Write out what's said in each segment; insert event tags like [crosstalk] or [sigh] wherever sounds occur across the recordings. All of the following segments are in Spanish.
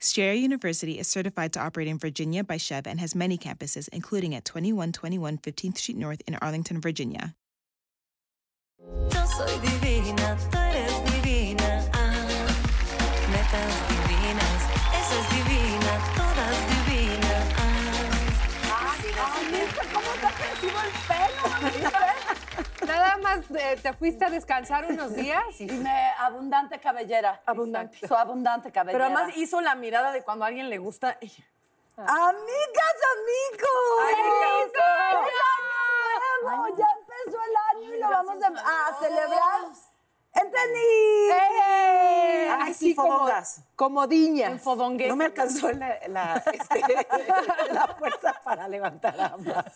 Strayer University is certified to operate in Virginia by Chev and has many campuses, including at 2121 15th Street North in Arlington, Virginia. Divina, divina. Ah, Nada más eh, te fuiste a descansar unos días y me abundante cabellera. Abundante. Su abundante cabellera. Pero además hizo la mirada de cuando a alguien le gusta. y- ¡Amigas, amigos! ¡Ay, ¡Feliz año nuevo! Ya empezó el año y lo vamos a, a celebrar. ¡Entendí! Ay, sí, fodongas. En fodongués. No me alcanzó la, la, este, [laughs] la fuerza para levantar ambas.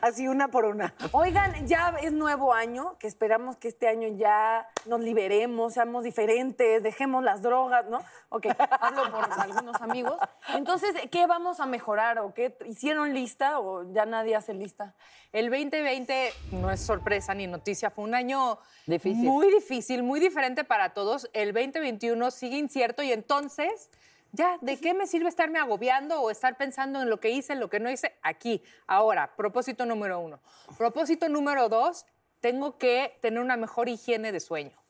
Así una por una. Oigan, ya es nuevo año, que esperamos que este año ya nos liberemos, seamos diferentes, dejemos las drogas, ¿no? Ok, hablo por [laughs] algunos amigos. Entonces, ¿qué vamos a mejorar o qué? ¿Hicieron lista o ya nadie hace lista? El 2020 no es sorpresa ni noticia, fue un año Difícil. muy difícil, muy diferente para todos. El 2021 sigue incierto y entonces, ya, ¿de qué me sirve estarme agobiando o estar pensando en lo que hice, en lo que no hice? Aquí, ahora, propósito número uno. Propósito número dos, tengo que tener una mejor higiene de sueño.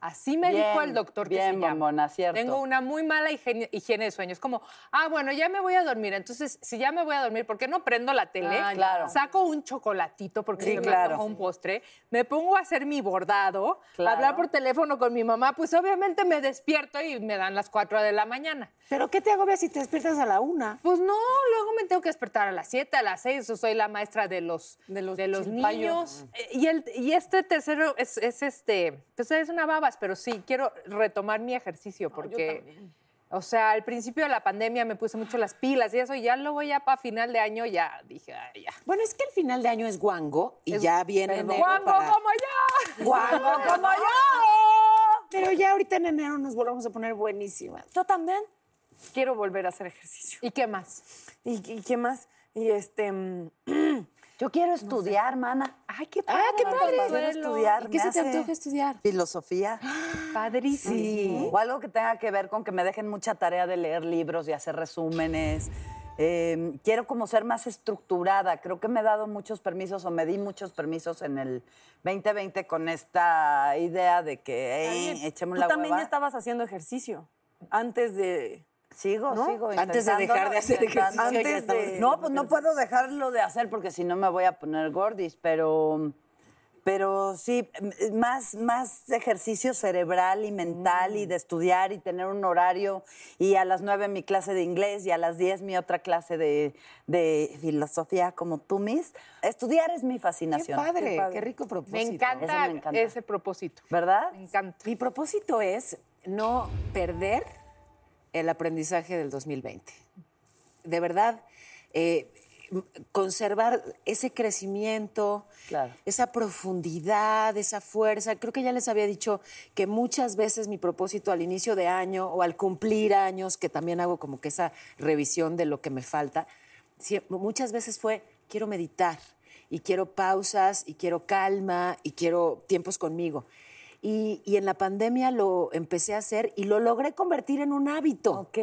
Así me Bien, dijo el doctor que bien, se llama. bombona, cierto. Tengo una muy mala higiene, higiene de sueño. Es como, ah, bueno, ya me voy a dormir. Entonces, si ya me voy a dormir, ¿por qué no prendo la tele? Ah, claro. Saco un chocolatito porque Sí, se me claro. un postre. Me pongo a hacer mi bordado, Claro. hablar por teléfono con mi mamá. Pues obviamente me despierto y me dan las 4 de la mañana. ¿Pero qué te agobias si te despiertas a la una? Pues no, luego me tengo que despertar a las 7, a las 6. Yo soy la maestra de los, De los niños. Y, el, y este tercero es, es este, pues es una pero sí, quiero retomar mi ejercicio porque, o sea, al principio de la pandemia me puse mucho las pilas y eso, y ya luego ya para final de año ya dije, ay, ya. Bueno, es que el final de año es guango y ya viene enero ¡Guango para- como yo! ¡Guango [laughs] como yo! Pero ya ahorita en enero nos volvamos a poner buenísimas. Yo también quiero volver a hacer ejercicio. ¿Y qué más? ¿Y, y qué más? Y este... mm, [clears throat] Yo quiero estudiar, mana. Ay, qué Ah, qué padre. Quiero estudiar. ¿Qué se te antoja estudiar? Filosofía. [gasps] Padrísimo. Sí. O algo que tenga que ver con que me dejen mucha tarea de leer libros y hacer resúmenes. Eh, quiero como ser más estructurada. Creo que me he dado muchos permisos o me di muchos permisos en el 2020 con esta idea de que hey, echemos Tú la también hueva. ya estabas haciendo ejercicio antes de... Sigo, ¿No? sigo. Antes de dejar de hacer ejercicio, estabas haciendo No, pues no puedo dejarlo de hacer porque si no me voy a poner gordis, pero... Pero sí, más, más ejercicio cerebral y mental Mm. y de estudiar y tener un horario. Y a las nueve mi clase de inglés y a las diez mi otra clase de, de filosofía como tú, Miss. Estudiar es mi Qué fascinación. padre, qué, rico propósito. Me encanta, Ese me encanta. ese propósito. ¿Verdad? Me encanta. Mi propósito es no perder el aprendizaje del 2020. De verdad, eh, conservar ese crecimiento, Claro. esa profundidad, esa fuerza. Creo que ya les había dicho que muchas veces mi propósito al inicio de año o al cumplir años, que también hago como que esa revisión de lo que me falta, muchas veces fue, quiero meditar y quiero pausas y quiero calma y quiero tiempos conmigo. Y, y en la pandemia lo empecé a hacer y lo logré convertir en un hábito. Ok.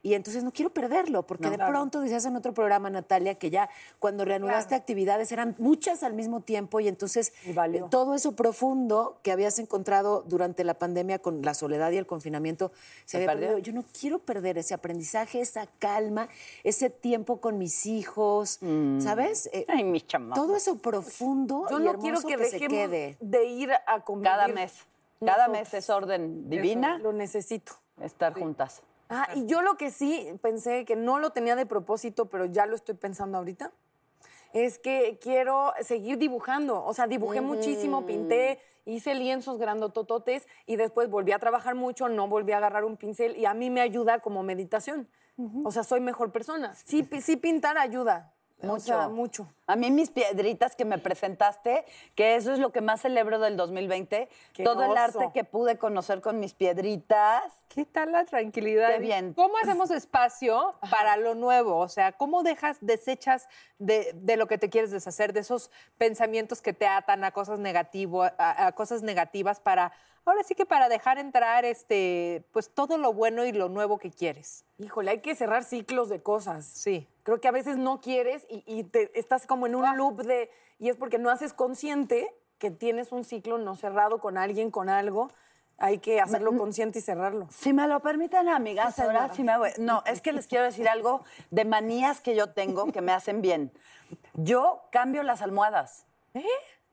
Y entonces no quiero perderlo, porque de pronto decías en otro programa, Natalia, que ya cuando reanudaste actividades eran muchas al mismo tiempo y entonces Y valió. eh, todo eso profundo que habías encontrado durante la pandemia con la soledad y el confinamiento se, había perdió. perdido. Yo no quiero perder ese aprendizaje, esa calma, ese tiempo con mis hijos, ¿sabes? Eh, Ay, mis chamacos. todo eso profundo Yo y no quiero que, que, se quede. de ir a convivir. Cada mes. Cada mes es orden divina Lo necesito. estar juntas. Ah, y yo lo que sí pensé, que no lo tenía de propósito, pero ya lo estoy pensando ahorita, es que quiero seguir dibujando. O sea, dibujé muchísimo, pinté, hice lienzos grandotototes y después volví a trabajar mucho, no volví a agarrar un pincel y a mí me ayuda como meditación. O sea, soy mejor persona. Sí, sí pintar ayuda. O sea, mucho. A mí mis piedritas que me presentaste, que eso es lo que más celebro del 2020, Qué todo el arte que pude conocer con mis piedritas. ¿Qué tal la tranquilidad? Qué bien. ¿Cómo hacemos espacio para lo nuevo? O sea, ¿cómo dejas, desechas de, de lo que te quieres deshacer, de esos pensamientos que te atan a cosas, negativo, a, a cosas negativas para, ahora sí que para dejar entrar este, pues todo lo bueno y lo nuevo que quieres? Híjole, hay que cerrar ciclos de cosas. Sí. Creo que a veces no quieres y, y te, estás como en un loop de... Y es porque no haces consciente que tienes un ciclo no cerrado con alguien, con algo. Hay que hacerlo consciente y cerrarlo. Si me lo permiten, amigas, ahora sí me voy. No, es que les quiero decir algo de manías que yo tengo que me hacen bien. Yo cambio las almohadas.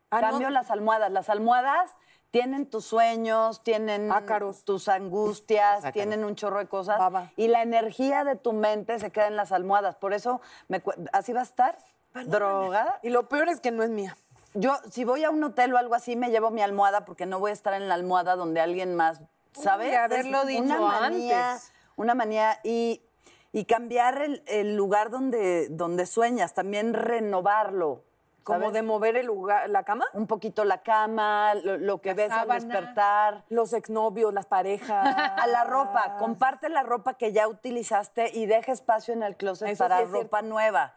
Ah, no. Cambio las almohadas. Las almohadas tienen tus sueños, tienen Ácaros. tus angustias, tienen un chorro de cosas. Baba. Y la energía de tu mente se queda en las almohadas. Por eso, me ¿así va a estar? ¿Drogada? Y lo peor es que no es mía. Yo, si voy a un hotel o algo así, me llevo mi almohada porque no voy a estar en la almohada donde alguien más, ¿sabes? Uy, haberlo Es dicho una manía, antes. Una manía y, y cambiar el, el lugar donde, donde sueñas, también renovarlo. Como de mover el lugar, la cama. Un poquito la cama, lo, lo que La ves al sábana. despertar. Los exnovios, las parejas. [laughs] A la ropa, comparte la ropa que ya utilizaste y deja espacio en el closet Eso para sí ropa nueva.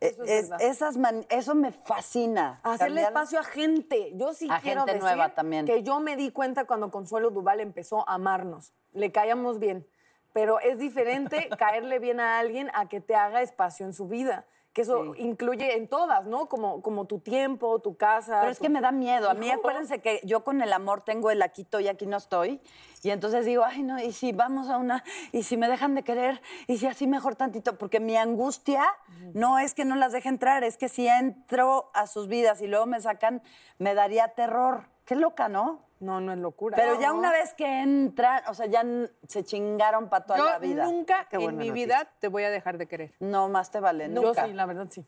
Eso es Es- verdad. esas man- eso me fascina. Hacerle Cambiar- espacio a gente. Yo sí A quiero gente decir nueva también. que yo me di cuenta cuando Consuelo Duval empezó a amarnos. Le caíamos bien. Pero es diferente [laughs] caerle bien a alguien a que te haga espacio en su vida. Que eso incluye en todas, ¿no? Como, como tu tiempo, tu casa. Pero es tu- que me da miedo. A mí acuérdense que yo con el amor tengo el aquí estoy y aquí no estoy. Y entonces digo, ay, no, y si vamos a una, y si me dejan de querer, y si así mejor tantito, porque mi angustia no es que no las deje entrar, es que si entro a sus vidas y luego me sacan, me daría terror. Qué loca, ¿no? No, no es locura. Pero ya una vez que entran, o sea, ya se chingaron para toda Yo la vida. nunca Qué en buena mi noticia. vida te voy a dejar de querer. No, más te vale, Yo nunca. sí, la verdad sí.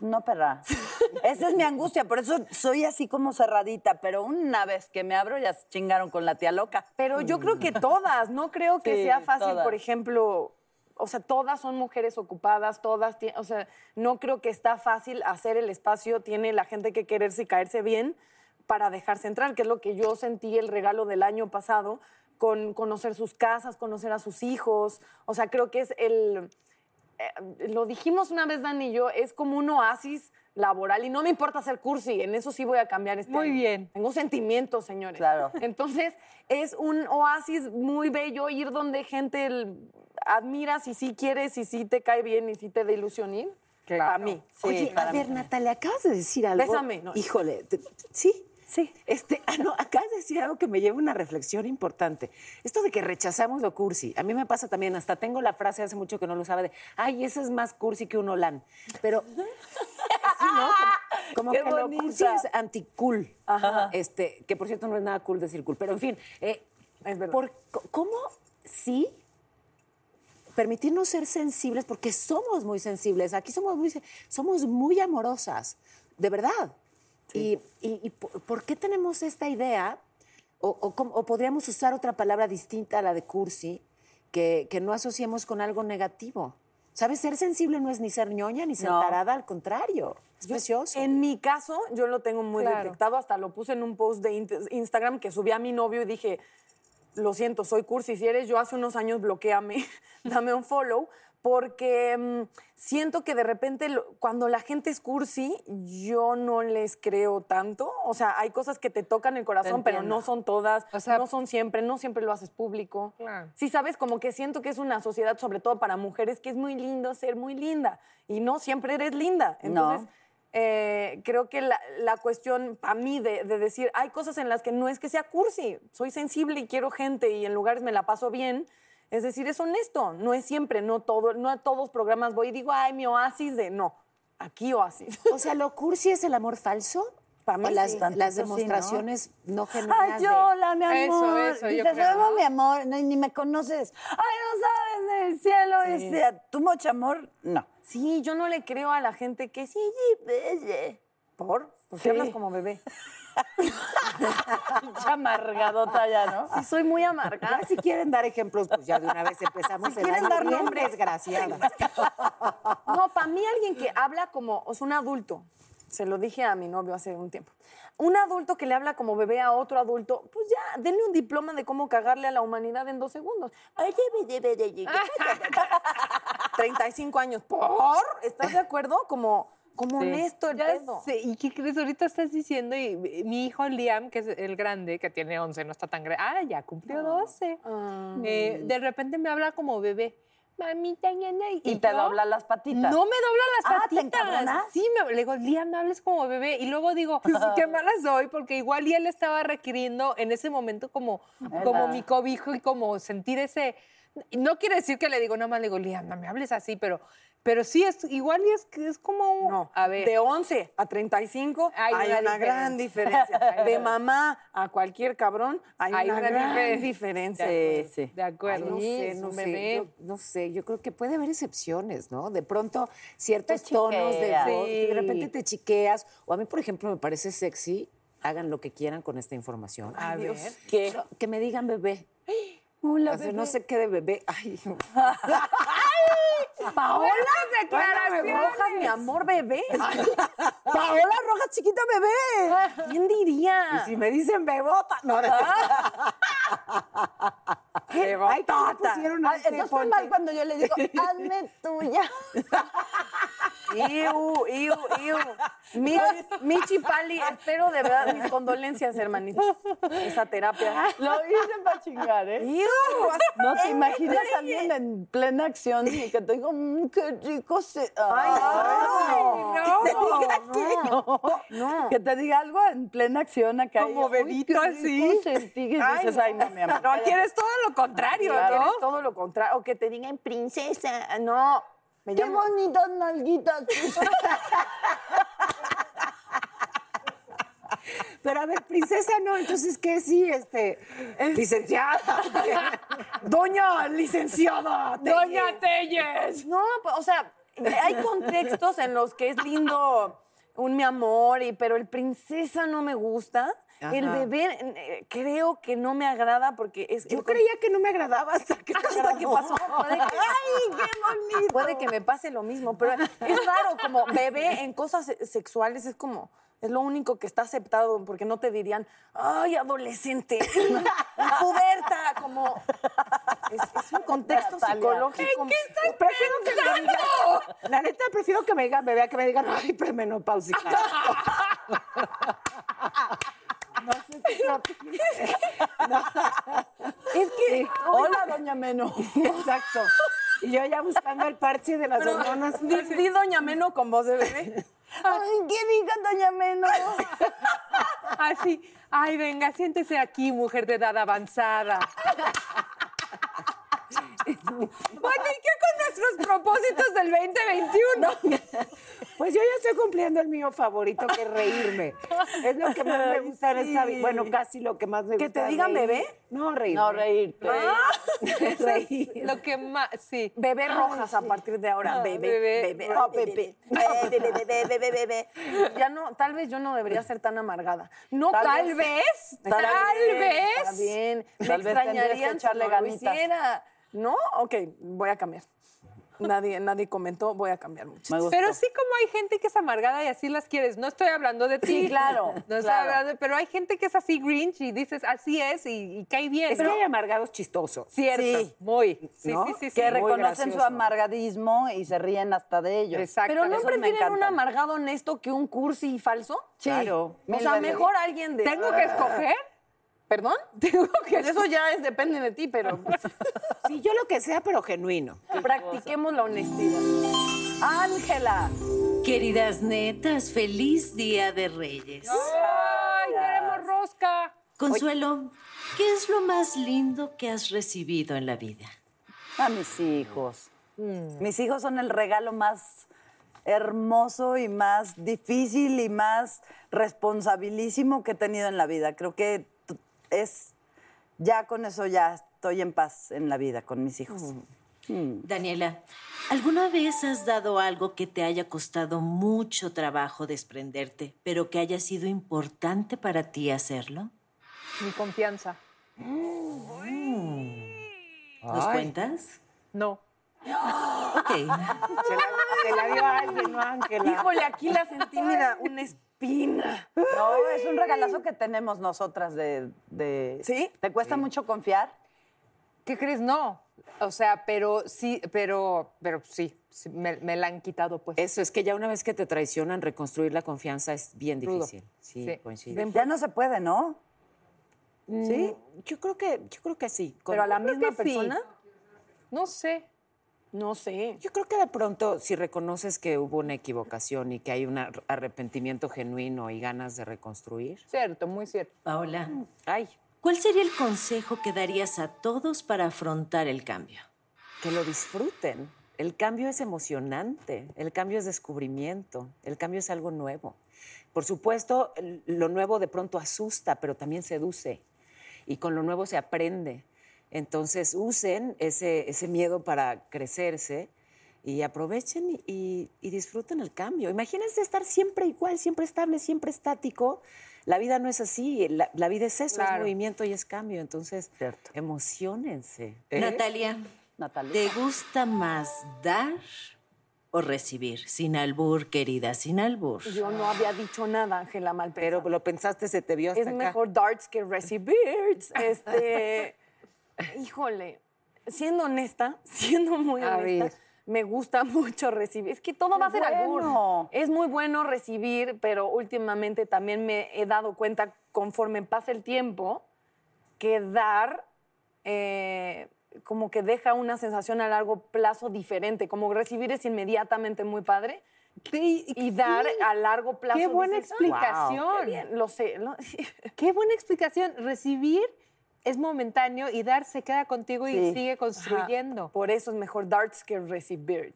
No, perra. [laughs] Esa es mi angustia, por eso soy así como cerradita, pero una vez que me abro ya se chingaron con la tía loca. Pero yo creo que todas, no creo que Sí, sea fácil, todas. por ejemplo, o sea, todas son mujeres ocupadas, todas, tie- o sea, no creo que está fácil hacer el espacio, tiene la gente que quererse y caerse bien para dejarse entrar, que es lo que yo sentí el regalo del año pasado, con conocer sus casas, conocer a sus hijos, o sea, creo que es el, eh, lo dijimos una vez, Dani y yo, es como un oasis laboral y no me importa ser cursi, en eso sí voy a cambiar este Muy año. bien. Tengo sentimientos, señores. Claro. Entonces, es un oasis muy bello ir donde gente el- admira si sí quieres, si sí te cae bien y si te da ilusión ir. Claro. A mí. Oye, a ver, Natalia, acabas de decir algo. Bésame, no. Híjole, te- sí. Sí. Este, ah, no, de decir algo que me lleva a una reflexión importante. Esto de que rechazamos lo cursi. A mí me pasa también, hasta tengo la frase hace mucho que no lo usaba de, ay, eso es más cursi que un olán. Pero, [laughs] sí, ¿no? Como, que lo cursi bonita. es anti-cool. Este, que por cierto no es nada cool decir cool. Pero en fin, eh, Es verdad. por- ¿cómo sí permitirnos ser sensibles, porque somos muy sensibles, aquí somos muy, somos muy amorosas, de verdad. Y, y- y por, qué tenemos esta idea, o, o cómo- o podríamos usar otra palabra distinta a la de cursi, que, que no asociemos con algo negativo? ¿Sabes? Ser sensible no es ni ser ñoña ni ser No. tarada, al contrario, es precioso. En mi caso, yo lo tengo muy Claro. detectado, hasta lo puse en un post de Instagram que subí a mi novio y dije, lo siento, soy cursi, si eres yo hace unos años, bloqueame, [laughs] dame un follow, porque mm, siento que de repente lo- cuando la gente es cursi, yo no les creo tanto. O sea, hay cosas que te tocan el corazón, pero no son todas, O sea- no son siempre, no siempre lo haces público. Claro. Sí, sabes, como que siento que es una sociedad, sobre todo para mujeres, que es muy lindo ser muy linda. Y no siempre eres linda. Entonces, eh, creo que la, la cuestión para mí de, de decir, hay cosas en las que no es que sea cursi, soy sensible y quiero gente y en lugares me la paso bien. Es decir, es honesto, no es siempre, no todo, no a todos programas voy y digo, ay, mi oasis de no, aquí oasis. O sea, ¿lo cursi es el amor falso? Pa' mí ¿O las, sí. las sí, ¿no? demostraciones no, genuinas Ay, de- hola, mi Eso, amor. eso, yo Dices, creo, "Hola, ¿no? mi amor, no, ni me conoces. Ay, no sabes del cielo. Este, ¿Tú mucho amor? No. Sí, yo no le creo a la gente que sí, sí, belle. ¿Por? Porque Sí. hablas como bebé. Pinche amargadota ya, ¿no? Sí, soy muy amargada. Ya si quieren dar ejemplos, pues ya de una vez empezamos Si quieren dar nombres. desgraciada. [laughs] No, para mí alguien que habla como, o sea, un adulto, se lo dije a mi novio hace un tiempo, un adulto que le habla como bebé a otro adulto, pues ya, denle un diploma de cómo cagarle a la humanidad en dos segundos. Ay, debe, debe, debe, debe. 35 años, ¿por? ¿Estás de acuerdo? Como, como honesto el Ya pedo. sé, ¿Y qué crees? Ahorita estás diciendo, y mi- hijo Liam, que es el grande, que tiene 11, no está tan grande, ah, ya cumplió 12. Ah. Eh, de repente me habla como bebé. Mamita, ñaña, y, Y te dobla las patitas. No me dobla las Ah, ¿te patitas. Sí, me, le digo, Liam, no hables como bebé. Y luego digo, [laughs] qué mala soy, porque igual y él estaba requiriendo en ese momento como, como mi cobijo y como sentir ese... No quiere decir que le digo, nada más le digo, Liam, no me hables así, pero, pero sí, es igual y es, es como... un- No, a ver. de 11 a 35 Hay hay, una una, gran diferencia. [laughs] De mamá a cualquier cabrón hay, Hay una, una gran diferencia. diferencia. Sí, sí. De acuerdo. Ay, no sé, no sé, yo no sé, yo creo que puede haber excepciones, ¿no? De pronto ciertos tonos de voz, y de repente te chiqueas, o a mí, por ejemplo, me parece sexy, hagan lo que quieran con esta información. A ver. Que, que me digan bebé. [gasps] Hola, O sea, no sé qué de bebé. Ay, [laughs] [laughs] Paola, declaraciones. rojas, mi amor, bebé. [laughs] Paola Rojas, chiquita bebé. ¿Quién diría? y si me dicen bebota, no. [laughs] ¿Qué? Ay, ¿qué le pusieron a Ay, este entonces está ponche? mal cuando yo le digo, hazme tuya. Iu, iu, iu. Mich, Michi Pali, espero de verdad mis condolencias, hermanita. Esa terapia. Lo hice para chingar, ¿eh? Iu. No te imaginas a alguien en plena acción y que te digo, "Mm, qué rico se. Ay, no. no, No. Que te diga algo en plena acción acá. Como y, "Uy, bebito así". sentí", y Ay, dices, no. ay, no, mi amor. No, quieres todo lo contrario, Claro, ¿no? eres todo lo contrario. O que te digan princesa. No. Me Qué llamo- bonitas nalguitas. [laughs] Pero a ver, princesa, no, entonces, ¿qué sí? Este, licenciada. [laughs] Doña licenciada. Doña Telles. No, pues, o sea, hay contextos en los que es lindo un mi amor, y, pero el princesa no me gusta. El bebé eh, creo que no me agrada porque es... Yo el- creía que no me agradaba hasta que [laughs] hasta que pasó. Puede que, [laughs] ¡Ay, qué bonito! Puede que me pase lo mismo, pero es raro, como bebé en cosas se- sexuales es como... Es lo único que está aceptado, porque no te dirían, ay, adolescente, [laughs] puberta, como... Es, es un contexto Natalia. psicológico. ¿Qué estás prefiero que me digan, La neta, prefiero que me digan bebé a que me digan, ay, premenopáusica. No sé si creo que- Es que... Hola, doña Meno. Exacto. Y yo ya buscando el parche de las hormonas. Di, di Doña Meno con voz de bebé. Ay, ¿qué diga doña Meno? Así, ay, venga, siéntese aquí, mujer de edad avanzada. Bueno, ¿y qué con nuestros propósitos del 2021? [laughs] Pues yo ya estoy cumpliendo el mío favorito, que es reírme. Es lo que más me gusta en esta vida. Bueno, casi lo que más me ¿Que gusta. te digan reír. bebé? No, reír. No, reírte. [laughs] reír. Lo que más, sí. Bebé rojas a partir de ahora. bebé, bebé. bebé, bebé, bebé, bebé, bebé, bebé, bebé. Ya no, tal vez yo no debería ser tan amargada. No, Tal, tal, vez, tal vez. Está bien. Me Tal vez tendrías que extrañarían si echarle ganitas. ¿No? Ok, voy a cambiar. nadie, nadie comentó, voy a cambiar mucho. Pero sí como hay gente que es amargada y así las quieres. No estoy hablando de ti. Sí, claro, [laughs] No estoy claro. hablando, pero hay gente que es así grinch y dices así es y, y cae bien. Es que hay amargados chistosos. Cierto, Sí. muy. Sí, ¿No? sí, sí, sí. que reconocen su amargadismo y se ríen hasta de ellos. Exacto. Pero ¿no prefieren un amargado honesto que un cursi falso? Sí, Claro. O sea, mejor alguien de... ¿Tengo que escoger? ¿Perdón? [laughs] Tengo que Pues eso ya es, depende de ti, pero [laughs] Sí, yo lo que sea, pero genuino. practiquemos la honestidad. Ángela. Queridas netas, feliz Día de Reyes. ¡Ay, queremos rosca! Consuelo, ¿qué es lo más lindo que has recibido en la vida? A mis hijos. Mm. Mis hijos son el regalo más hermoso y más difícil y más responsabilísimo que he tenido en la vida. Creo que es, ya con eso ya estoy en paz en la vida con mis hijos. Mm. Daniela, ¿alguna vez has dado algo que te haya costado mucho trabajo desprenderte, pero que haya sido importante para ti hacerlo? Mi confianza. ¿Nos cuentas? No. Ok. [laughs] Se la, dio a alguien, ¿no, Ángela? Híjole, aquí la sentí, mira, una espina. No, es un regalazo que tenemos nosotras de... de- ¿Sí? ¿Te cuesta mucho confiar? ¿Qué crees? No. O sea, pero sí, pero, pero sí, sí, me, me la han quitado, pues. Eso es que ya una vez que te traicionan, reconstruir la confianza es bien Rudo. difícil. Sí, Sí. coincido. Ya no se puede, ¿no? ¿Sí? Yo creo que, yo creo que sí. Pero a la misma sí. persona, No sé. No sé. Yo creo que de pronto, si reconoces que hubo una equivocación y que hay un ar- arrepentimiento genuino y ganas de reconstruir. Cierto, muy cierto. Paola, Ay, ¿cuál sería el consejo que darías a todos para afrontar el cambio? que lo disfruten. El cambio es emocionante, el cambio es descubrimiento, el cambio es algo nuevo. Por supuesto, lo nuevo de pronto asusta, pero también seduce. Y con lo nuevo se aprende. Entonces, usen ese, ese miedo para crecerse y aprovechen y, disfruten el cambio. Imagínense estar siempre igual, siempre estable, siempre estático. La vida no es así, la, la vida es eso, es movimiento y es cambio. Entonces, Cierto. emocionense. ¿eh? Natalia, Natalia. ¿te gusta más dar o recibir? Sin albur, querida, sin albur. Yo no había dicho nada, Ángela Malpero. Pero lo pensaste, se te vio hasta es acá. mejor darts que recibir. [laughs] Este, híjole, siendo honesta, [laughs] siendo muy A honesta, ver. me gusta mucho recibir. Es que todo va a ser bueno. Es muy bueno recibir, pero últimamente también me he dado cuenta, conforme pasa el tiempo, que dar eh, como que deja una sensación a largo plazo diferente. Como recibir es inmediatamente muy padre. Y dar a largo plazo. Qué buena dices, "Ah, explicación. qué bien, lo sé. lo- [laughs] Qué buena explicación. Recibir es momentáneo y dar se queda contigo y sigue Ajá. construyendo. Por eso es mejor darts que recibir.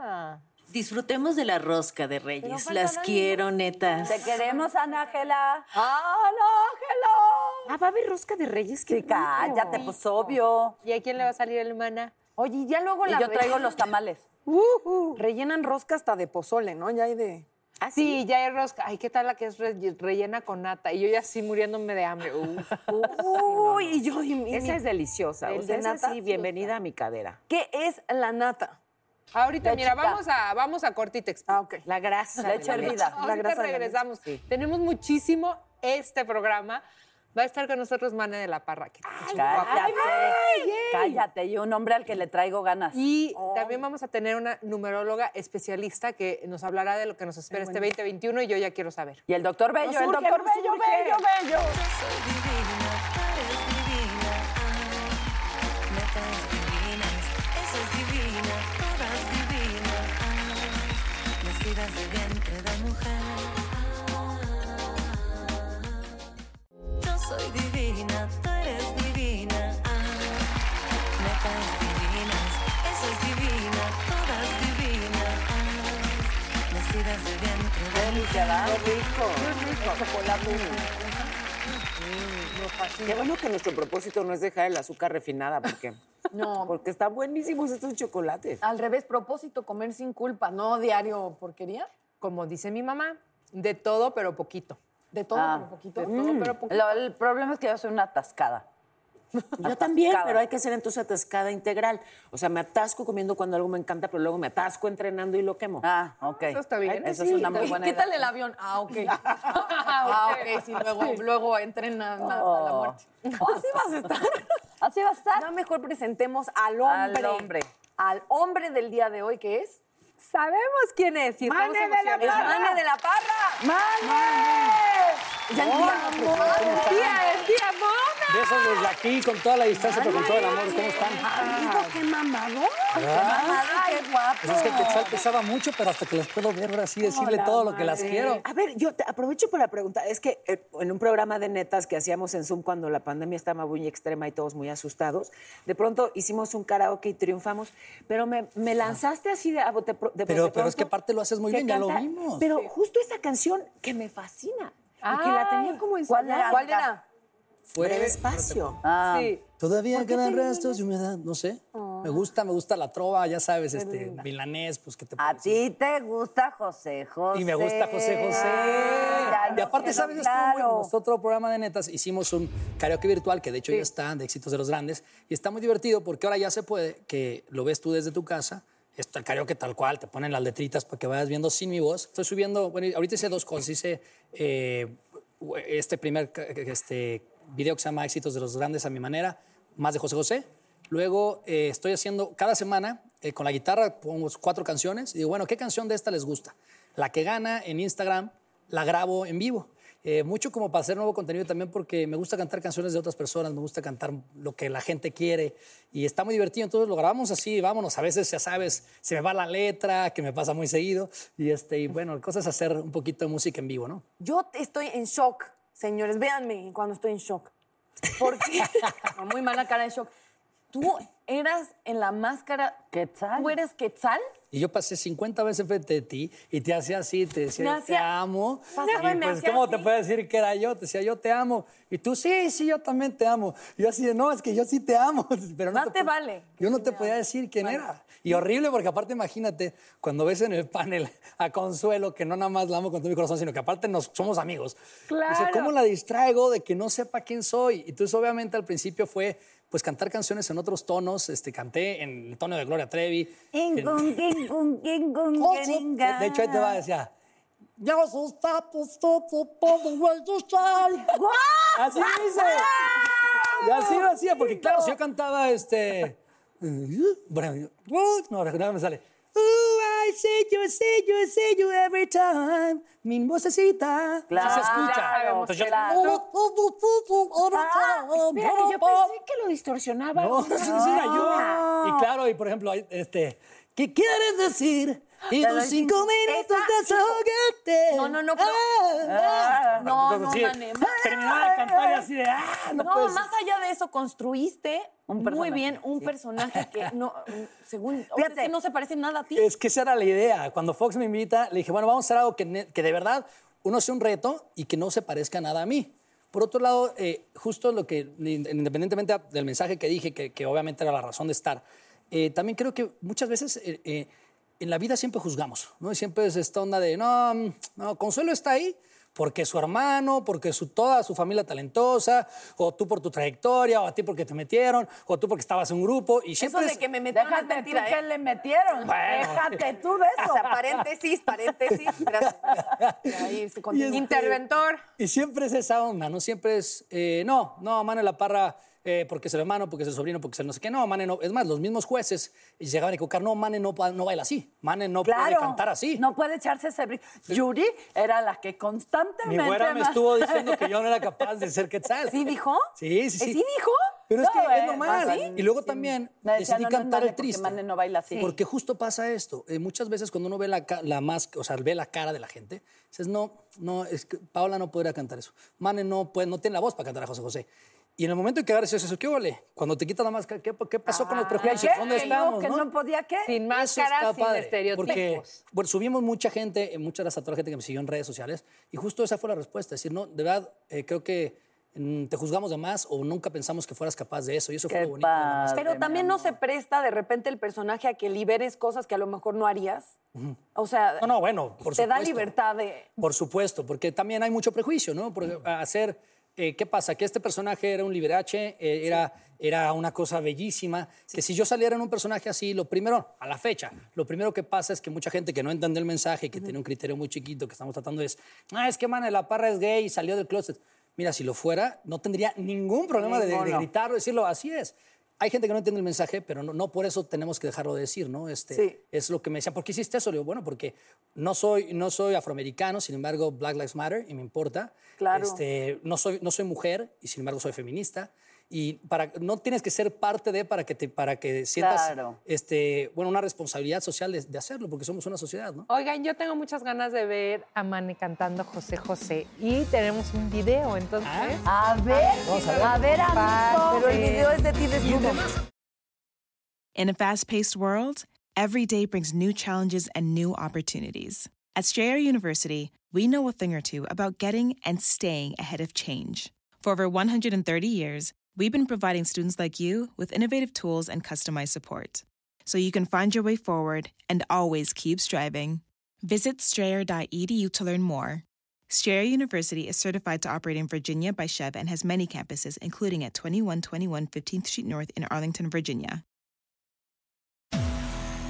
Ah. Disfrutemos de la rosca de Reyes. Las quiero, netas. Te queremos, Ana Ángela. Ah, va a haber rosca de reyes. qué Sí, cállate, pues obvio. ¿Y a quién le va a salir el mana? Oye, ya luego Y la yo traigo los tamales. rellenan rosca hasta de pozole, ¿no? Ya hay de. Ah, sí, ya hay rosca. Ay, ¿qué tal la que es re- rellena con nata? Y yo ya así muriéndome de hambre. Uy, y yo. y mi- Esa es deliciosa. El O sea, de esa nata, sí, sí, bienvenida a mi cadera. ¿Qué es la nata? Ahorita, La mira, chica. vamos a, vamos a explico. Ah, ok. La grasa. la. La Ahorita grasa la regresamos. sí. Tenemos muchísimo este programa. Va a estar con nosotros Mana de la Parra. que. Cállate. Cállate. Y un hombre al que le traigo ganas. Y también vamos a tener una numeróloga especialista que nos hablará de lo que nos espera este 2021 y yo ya quiero saber. Y el doctor Bello, Nos el doctor Bello. Bello, Bello. Soy divina. Ah, todas divinas. Ah, nacidas de vientre soy divina, tú eres divina. Ah, metas divinas, esa es divina, todas divinas. Ah, nacidas de vientre de mujer. Qué bueno que nuestro propósito no es dejar el azúcar refinada, porque, [laughs] No. porque están buenísimos estos chocolates. Al revés, propósito, comer sin culpa, no diario porquería. Como dice mi mamá, de todo pero poquito. De todo, Ah. pero poquito. De todo pero poquito. Lo- el problema es que yo soy una atascada. Yo también, pero hay que hacer entonces atascada integral. O sea, me atasco comiendo cuando algo me encanta, pero luego me atasco entrenando y lo quemo. Ah, ok. Eso está bien. Eso es una muy buena ¿Qué tal el avión? Ah, ok. [laughs] ah, ok. Sí, luego, luego entrenan hasta la muerte. Así vas a estar. Así va a estar. Ya mejor presentemos al hombre. Al hombre. Al hombre del día de hoy, que es... Sabemos quién es. y Mane de la Es emocionados. Mane de la Parra. ¡Mane! Ya ¡Es día, es día, mona! Besos desde aquí, con toda la distancia, pero con todo el amor. ¿Cómo están? Digo, qué mamador. Ah, Ay, qué guapo. Pues es que Quetzal pesaba mucho, pero hasta que las puedo ver ahora sí, decirle Hola, todo lo que las quiero. A ver, yo te aprovecho para preguntar. Es que eh, en un programa de netas que hacíamos en Zoom cuando la pandemia estaba muy extrema y todos muy asustados, de pronto hicimos un karaoke y triunfamos, pero me, me lanzaste así de, a bote pro- de Pero- pero es que aparte lo haces muy bien, ya lo vimos. Pero justo esa canción que me fascina y que la tenía como ¿cuál ensayada. era? ¿Cuál era? Fue Breve espacio. Ah, Sí. Todavía quedan restos de humedad, no sé. Me gusta, me gusta la trova, ya sabes, este, milanés, pues que te A ti te gusta José José. Y me gusta José José. Y aparte, ¿sabes? Estuvo claro. en nuestro otro programa de netas. Hicimos un karaoke virtual, que de hecho ya está, de éxitos de los grandes. Y está muy divertido porque ahora ya se puede, que lo ves tú desde tu casa. Está el karaoke tal cual, te ponen las letritas para que vayas viendo sin mi voz. Estoy subiendo, bueno, ahorita hice dos cosas. Hice eh, este primer este, video que se llama Éxitos de los Grandes a mi manera, más de José José. Luego eh, estoy haciendo cada semana eh, con la guitarra, pongo cuatro canciones y digo, bueno, ¿qué canción de esta les gusta? La que gana en Instagram la grabo en vivo. Eh, mucho como para hacer nuevo contenido también porque me gusta cantar canciones de otras personas, me gusta cantar lo que la gente quiere y está muy divertido. Entonces lo grabamos así, vámonos. A veces, ya sabes, se me va la letra, que me pasa muy seguido. Y, este, y bueno, la cosa es hacer un poquito de música en vivo, ¿no? Yo estoy en shock, señores. Véanme cuando estoy en shock. Porque con [laughs] [laughs] muy mala cara de shock. Tú eras en la máscara. Quetzal. ¿Tú eres Quetzal? Y yo pasé 50 veces frente de ti y te hacía así, te decía, Me te hacía- amo. pasaba y me pues, hacía ¿cómo te así. puedo decir que era yo? Te decía, yo te amo. Y tú, sí, sí, yo también te amo. Y yo así de, no, es que yo sí te amo. [laughs] Pero no Más te pu- vale Yo no te podía decir quién era. Y horrible porque aparte imagínate, cuando ves en el panel a Consuelo, que no nada más la amo con todo mi corazón, sino que aparte nos, somos amigos. Dice, ¿cómo la distraigo de que no sepa quién soy? Y entonces obviamente al principio fue pues cantar canciones en otros tonos. Este, canté en el tono de Gloria Trevi. en- de hecho, ahí te va, decía. Ya sus tapos, sal. Así dice. Y así lo hacía, porque claro, si yo cantaba este. [laughs] Bueno, no, ahora me sale. I see you, I see you, I see you every time. Mi vocecita. Claro, se escucha. Entonces yo. claro. Espera, que yo pensé que lo distorsionaba. No, eso era yo. Y claro, y por ejemplo, este, ¿qué quieres decir? Y Te tus cinco minutos desahogarte. No, no, no, pero- Ah, No, entonces, no, sí, Mane, Terminaba de cantar y así de, ah, no, No, más allá de eso, construiste Un muy bien un personaje que [laughs] no, según, sea, es Fíjate. que no se parece nada a ti. Es que esa era la idea. Cuando Fox me invita, le dije, bueno, vamos a hacer algo que, que de verdad uno sea un reto y que no se parezca nada a mí. Por otro lado, eh, justo lo que, independientemente del mensaje que dije, que, que obviamente era la razón de estar, eh, también creo que muchas veces eh, eh, en la vida siempre juzgamos, ¿no? Y siempre es esta onda de, no, mm, no, Consuelo está ahí porque su hermano, porque su, toda su familia talentosa, o tú por tu trayectoria, o a ti porque te metieron, o tú porque estabas en un grupo, y Eso siempre de es- que me metieron es Déjate mentira, tú que ¿eh? le metieron. Bueno. Déjate tú de O eso. sea, paréntesis, paréntesis. Gracias. Ahí se continúa. este- Interventor. Y siempre es esa onda, ¿no? Siempre es, eh, no, no, Mane La Parra, eh, porque es el hermano, porque es el sobrino, porque es el no sé qué. No, Mane no. Es más, los mismos jueces llegaban a equivocar. No, Mane no, no baila así. Mane no puede cantar así. no puede echarse ese brillo. Yuri era la que Mi constantemente... güera me estuvo diciendo que yo no era [laughs] capaz de ser Quetzal. ¿Sí dijo? Sí, sí, sí. ¿Sí dijo? Pero es que es eh, normal. ¿ah, sí? Y luego también decía, decidí no, no es cantar el porque triste. Mane no baila así. Porque justo pasa esto. Eh, muchas veces cuando uno ve la, ca- la más, o sea, ve la cara de la gente, dices, no, no, es que Paola no podría cantar eso. Mane no, puede, no tiene la voz para cantar a José José. Y en el momento en que agarras eso, ¿qué ole? Cuando te quitas la máscara, ¿qué, qué pasó con los prejuicios? ¿Qué? ¿Dónde estamos? que no podía qué. Sin Eso máscara, está sin padre, estereotipos. Porque bueno, subimos mucha gente, eh, muchas gracias a toda la gente que me siguió en redes sociales, y justo esa fue la respuesta. Es decir, no, de verdad, eh, creo que mm, te juzgamos de más o nunca pensamos que fueras capaz de eso, y eso fue Qué lo bonito. de padre. Pero también no se presta de repente el personaje a que liberes cosas que a lo mejor no harías. O sea, No, no, bueno, por te supuesto. da libertad de... Por supuesto, porque también hay mucho prejuicio, ¿no? Porque hacer eh, ¿qué pasa? Que este personaje era un liberache, eh, era, era una cosa bellísima, que si yo saliera en un personaje así, lo primero, a la fecha, lo primero que pasa es que mucha gente que no entiende el mensaje, que tiene un criterio muy chiquito que estamos tratando es, ah, es que, man, la parra es gay y salió del closet. Mira, si lo fuera, no tendría ningún problema de, de gritarlo, decirlo, así es. Hay gente que no entiende el mensaje, pero no, no por eso tenemos que dejarlo de decir, ¿no? Este, Sí. Es lo que me decía, ¿por qué hiciste eso? Le digo, bueno, porque no soy, no soy afroamericano, sin embargo, Black Lives Matter y me importa. Claro. Este, no, soy, no soy mujer y sin embargo soy feminista. Y para, no tienes que ser parte de para que, te, para que sientas Claro. este, bueno, una responsabilidad social de, de hacerlo, porque somos una sociedad, ¿no? Oigan, yo tengo muchas ganas de ver a Mane cantando José José y tenemos un video, entonces. A ver, a ver, amigo. Pero el video es de ti desnudo. In a fast paced world, every day brings new challenges and new opportunities. At Strayer University, we know a thing or two about getting and staying ahead of change. For over 130 years, we've been providing students like you with innovative tools and customized support so you can find your way forward and always keep striving. Visit strayer.edu to learn more. Strayer University is certified to operate in Virginia by Chev and has many campuses, including at 2121 15th Street North in Arlington, Virginia.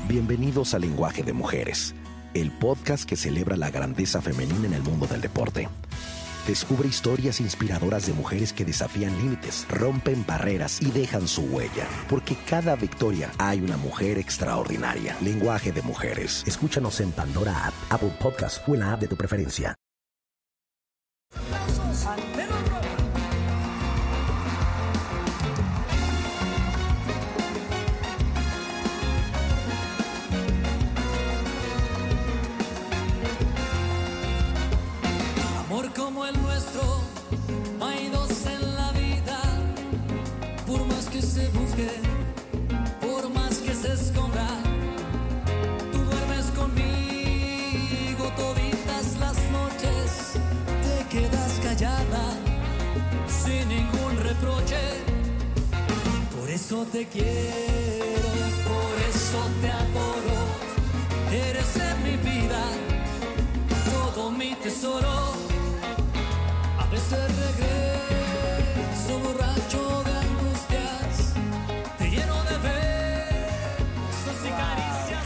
Bienvenidos a Lenguaje de Mujeres, el podcast que celebra la grandeza femenina en el mundo del deporte. Descubre historias inspiradoras de mujeres que desafían límites, rompen barreras y dejan su huella, porque cada victoria hay una mujer extraordinaria. Lenguaje de Mujeres. Escúchanos en Pandora App, Apple Podcast o en la app de tu preferencia. Eso te quiero, por eso te adoro. Eres en mi vida todo mi tesoro. A veces regreso borracho de angustias, te lleno de besos y caricias.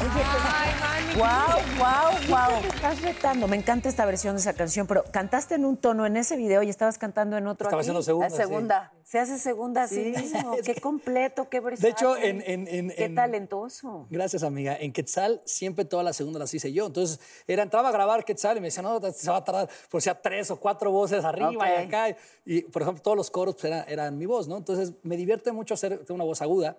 Wow, wow, wow. Estás retando. Me encanta esta versión de esa canción, pero cantaste en un tono en ese video y estabas cantando en otro Estaba aquí. haciendo segunda. La segunda. Se hace segunda así Sí. mismo. [laughs] Qué completo, qué versátil. De hecho, en- en- en- Qué en- talentoso. Gracias, amiga. En Quetzal siempre todas las segundas las hice yo. Entonces, era, entraba a grabar Quetzal y me decía, no, se va a tardar, por sea tres o cuatro voces arriba y acá. Y, por ejemplo, todos los coros pues, era- eran mi voz, ¿no? Entonces, me divierte mucho hacer una voz aguda.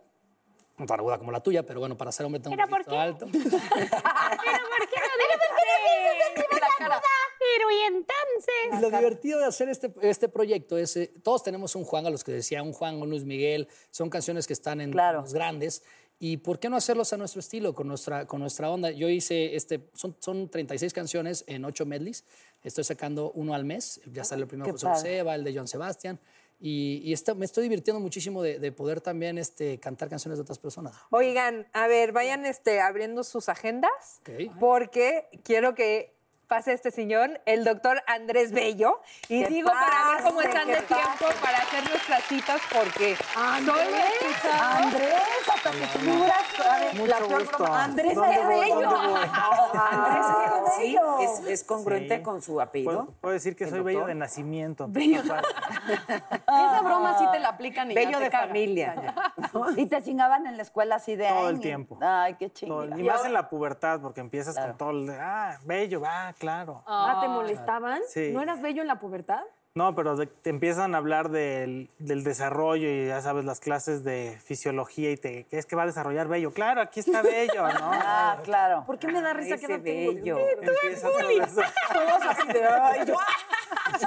No tan aguda como la tuya, pero bueno, para ser hombre tengo un ¿Pero por poquito qué? alto. [laughs] ¿Pero por qué no dices la cara? Pero y entonces. Lo divertido de hacer este, este proyecto es, eh, todos tenemos un Juan, a los que decía, un Juan, un Luis Miguel, son canciones que están en Claro. los grandes. ¿Y por qué no hacerlos a nuestro estilo, con nuestra, con nuestra onda? Yo hice, este, son, son 36 canciones en 8 medleys. Estoy sacando uno al mes. Ya sale el primero José. José, va el de John Sebastián. Y, y está- me estoy divirtiendo muchísimo de, de poder también este, cantar canciones de otras personas. Oigan, a ver, vayan este, abriendo sus agendas Ok. porque quiero que pase este señor, el doctor Andrés Bello. Y Que digo para ver cómo están de tiempo para hacer nuestras citas porque solo he escuchado- Andrés, hasta que broma. Andrés bello. [laughs] Andrés, Ah, sí, bello. es, es congruente Sí. con su apellido. Puedo, puedo decir que ¿El soy bello de nacimiento. Bello. [laughs] Esa broma sí te la aplican y ya Bello te de familia. [laughs] Y te chingaban en la escuela así de. Todo "Ay, el tiempo. Ay, qué chingada. y más en la pubertad, porque empiezas Claro. con todo el de, ah, bello, ah, claro. Ah, ¿te molestaban? Sí. ¿No eras bello en la pubertad? No, pero de- te empiezan a hablar del, del desarrollo y ya sabes, las clases de fisiología y te, ¿qué es que va a desarrollar bello? Claro, aquí está bello, ¿no? [laughs] Ah, claro. ¿Por qué me da risa que no tengo? bello. Empieza todo. [laughs] Todos así de, ay, yo.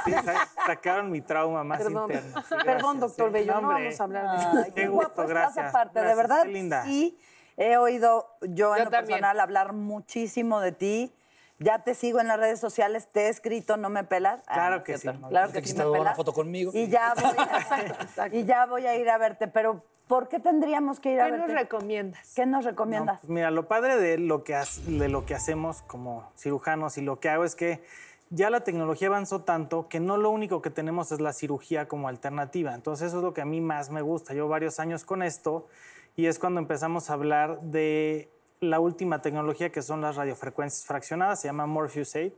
Sí, sa- sacaron mi trauma más Perdón, interno. Sí, perdón, doctor Sí, Bello, no hombre. vamos a hablar de eso. Qué guapo gusto, estás gracias. aparte, de verdad. qué linda. Sí, he oído yo en lo también. personal hablar muchísimo de ti. Ya te sigo en las redes sociales, te he escrito, ¿no me pelas? Ah, Claro no que cierto. sí. Claro Te que sí quisiste me tomar una foto conmigo. Y ya voy, [laughs] y ya voy a ir a verte, pero ¿por qué tendríamos que ir a ¿Qué nos verte? recomiendas? ¿Qué nos recomiendas? Pues mira, lo padre de lo, que, de lo que hacemos como cirujanos y lo que hago es que ya la tecnología avanzó tanto que no lo único que tenemos es la cirugía como alternativa. Entonces eso es lo que a mí más me gusta. Llevo varios años con esto y es cuando empezamos a hablar de la última tecnología que son las radiofrecuencias fraccionadas, se llama Morpheus 8.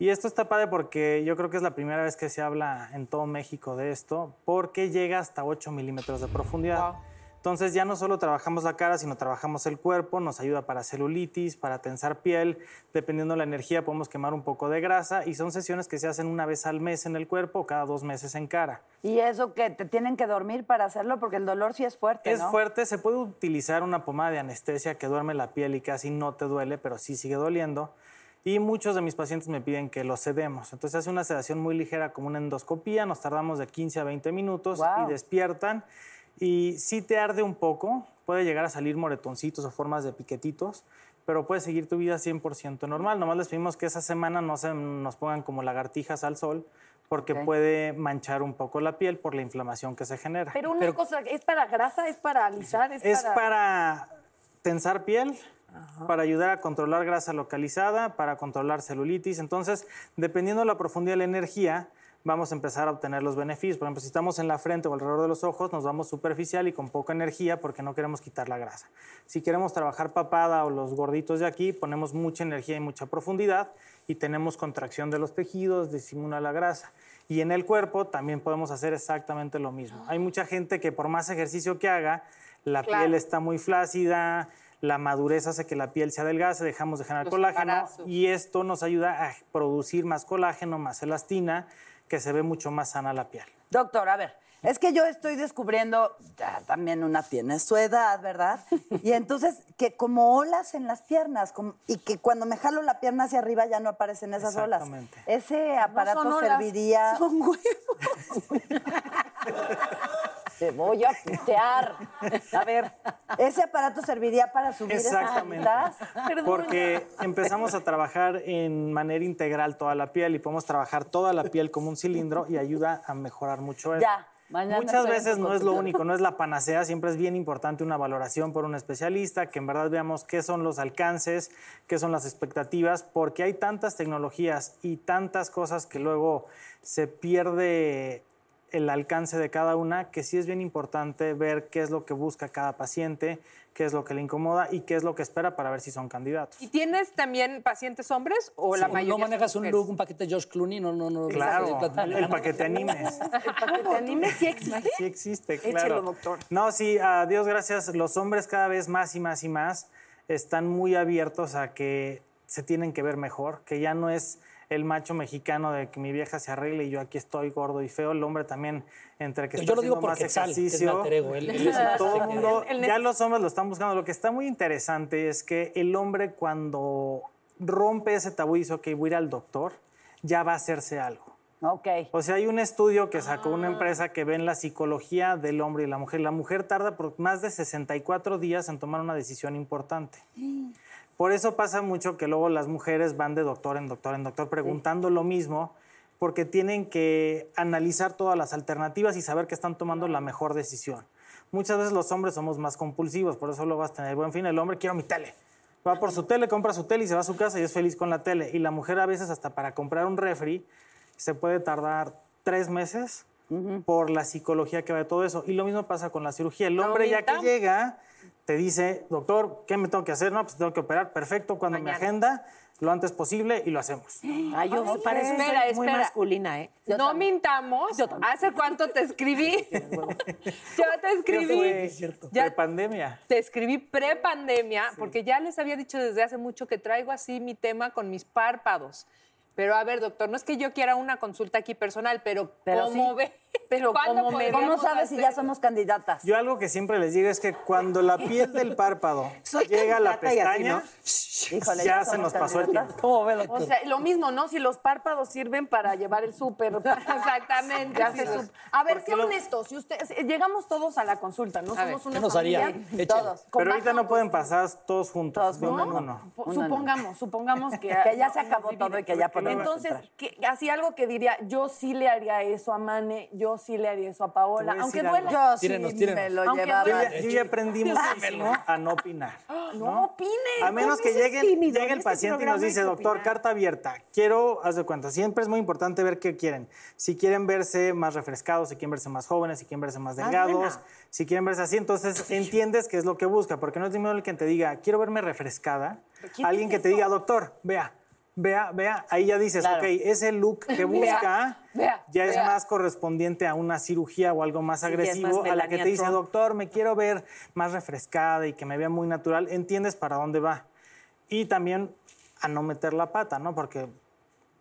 Y esto está padre porque yo creo que es la primera vez que se habla en todo México de esto, porque llega hasta 8 milímetros de profundidad. Entonces ya no solo trabajamos la cara, sino trabajamos el cuerpo, nos ayuda para celulitis, para tensar piel, dependiendo de la energía podemos quemar un poco de grasa y son sesiones que se hacen una vez al mes en el cuerpo o cada dos meses en cara. Y eso que te tienen que dormir para hacerlo, porque el dolor sí es fuerte, Es ¿no? fuerte, se puede utilizar una pomada de anestesia que duerme la piel y casi no te duele, pero sí sigue doliendo. Y muchos de mis pacientes me piden que lo sedemos. Entonces hace una sedación muy ligera como una endoscopía, nos tardamos de 15 a 20 minutos y despiertan. Y sí te arde un poco, puede llegar a salir moretoncitos o formas de piquetitos, pero puedes seguir tu vida 100% normal. Nomás les pedimos que esa semana no se nos pongan como lagartijas al sol, porque puede manchar un poco la piel por la inflamación que se genera. Pero una cosa, ¿es para grasa? ¿Es para alisar? ¿Es, Es para tensar piel, para ayudar a controlar grasa localizada, para controlar celulitis. Entonces, dependiendo de la profundidad de la energía, vamos a empezar a obtener los beneficios. Por ejemplo, si estamos en la frente o alrededor de los ojos, nos vamos superficial y con poca energía porque no queremos quitar la grasa. Si queremos trabajar papada o los gorditos de aquí, ponemos mucha energía y mucha profundidad y tenemos contracción de los tejidos, disimula la grasa. Y en el cuerpo también podemos hacer exactamente lo mismo. Hay mucha gente que por más ejercicio que haga, la Claro. piel está muy flácida, la madurez hace que la piel se adelgace, dejamos de generar Los colágeno embarazos. y esto nos ayuda a producir más colágeno, más elastina, que se ve mucho más sana la piel. Doctor, a ver, es que yo estoy descubriendo, ya también una tiene su edad, ¿verdad? Y entonces, que como olas en las piernas, como- y que cuando me jalo la pierna hacia arriba ya no aparecen esas olas. Exactamente. Ese aparato son olas, serviría... son huevos. [laughs] Te voy a putear. A ver, ¿ese aparato serviría para subir esas Exactamente. Porque empezamos a trabajar en manera integral toda la piel y podemos trabajar toda la piel como un cilindro y ayuda a mejorar mucho eso. Ya, mañana Muchas veces no es lo único, no es la panacea, siempre es bien importante una valoración por un especialista, que en verdad veamos qué son los alcances, qué son las expectativas, porque hay tantas tecnologías y tantas cosas que luego se pierde el alcance de cada una, que sí es bien importante ver qué es lo que busca cada paciente, qué es lo que le incomoda y qué es lo que espera para ver si son candidatos. ¿Y tienes también pacientes hombres o la mayoría? ¿No manejas son un look, un paquete de George Clooney? No, no, no. Claro, el, el paquete animes. ¿El paquete anime sí existe? Sí existe, Échelo, claro. doctor. No, sí, a Dios gracias, los hombres cada vez más y más y más están muy abiertos a que se tienen que ver mejor, que ya no es el macho mexicano de que mi vieja se arregle y yo aquí estoy gordo y feo. El hombre también, entre que Yo está lo digo haciendo por más Quetzal, que es mi ejercicio. alter ego, él- él es [laughs] el- todo el mundo, El- el- ya los hombres lo están buscando. Lo que está muy interesante es que el hombre cuando rompe ese tabú y dice, ok, voy a ir al doctor, ya va a hacerse algo. Ok. O sea, hay un estudio que sacó una empresa que ve en la psicología del hombre y la mujer. La mujer tarda por más de 64 días en tomar una decisión importante. Por eso pasa mucho que luego las mujeres van de doctor en doctor en doctor preguntando lo mismo, porque tienen que analizar todas las alternativas y saber que están tomando la mejor decisión. Muchas veces los hombres somos más compulsivos, por eso luego vas a tener, buen fin, el hombre quiero mi tele. Va por su tele, compra su tele y se va a su casa y es feliz con la tele. Y la mujer a veces hasta para comprar un refri se puede tardar tres meses por la psicología que va de todo eso. Y lo mismo pasa con la cirugía. El hombre ya que llega te dice, doctor, ¿qué me tengo que hacer? No, pues tengo que operar. Perfecto, cuando me agenda, lo antes posible y lo hacemos. Ay, yo para eso Espera, soy muy masculina, ¿eh? no mintamos. ¿Hace cuánto te escribí? [laughs] Yo te escribí. Ya. Ya pandemia. te escribí pre-pandemia, porque ya les había dicho desde hace mucho que traigo así mi tema con mis párpados. Pero a ver, doctor, no es que yo quiera una consulta aquí personal, pero, Pero ¿cómo sí. ve? Pero ¿Cuándo ¿cómo me- ¿Cómo sabes si ya somos candidatas? Yo algo que siempre les digo es que cuando la piel del párpado [laughs] Soy llega a la así, pestaña, ¿no? Híjole, ya se somos nos pasó el tiempo. ¿Cómo ve, O doctor? sea, lo mismo, ¿no? Si los párpados sirven para llevar el súper. [laughs] Exactamente. Ya se sup- A ver, sé lo- honestos. Si ustedes, eh, llegamos todos a la consulta, ¿no? A ver, Somos una ¿qué nos familia. haría? Todos. Pero ahorita no pueden pasar todos juntos, Todos uno. Supongamos, supongamos que... [laughs] Que ya se acabó todo y que ya Entonces, que, así algo que diría, yo sí le haría eso a Mane, yo sí le haría eso a Paola, Te voy a aunque decir duela. algo. Yo sí Tírenos, me lo Aunque llevaba. Yo duela. ya, yo ya aprendí muchísimo a no opinar. [gasps] No opine. A menos que llegue, tímido, llegue en el este paciente y nos programa hay dice, que doctor, opinar". carta abierta. Quiero, haz de cuenta, siempre es muy importante ver qué quieren. Si quieren verse más refrescados, si quieren verse más jóvenes, si quieren verse más delgados, buena. si quieren verse así, entonces entiendes qué es lo que busca. Porque no es mismo el que te diga, quiero verme refrescada. quién Alguien dice que te diga, doctor, vea. Vea, vea, ahí ya dices, Claro. ok, ese look que [laughs] busca vea, ya es más correspondiente a una cirugía o algo más agresivo, más a la que te dice, Trump. doctor, me quiero ver más refrescada y que me vea muy natural, entiendes para dónde va. Y también a no meter la pata, ¿no? Porque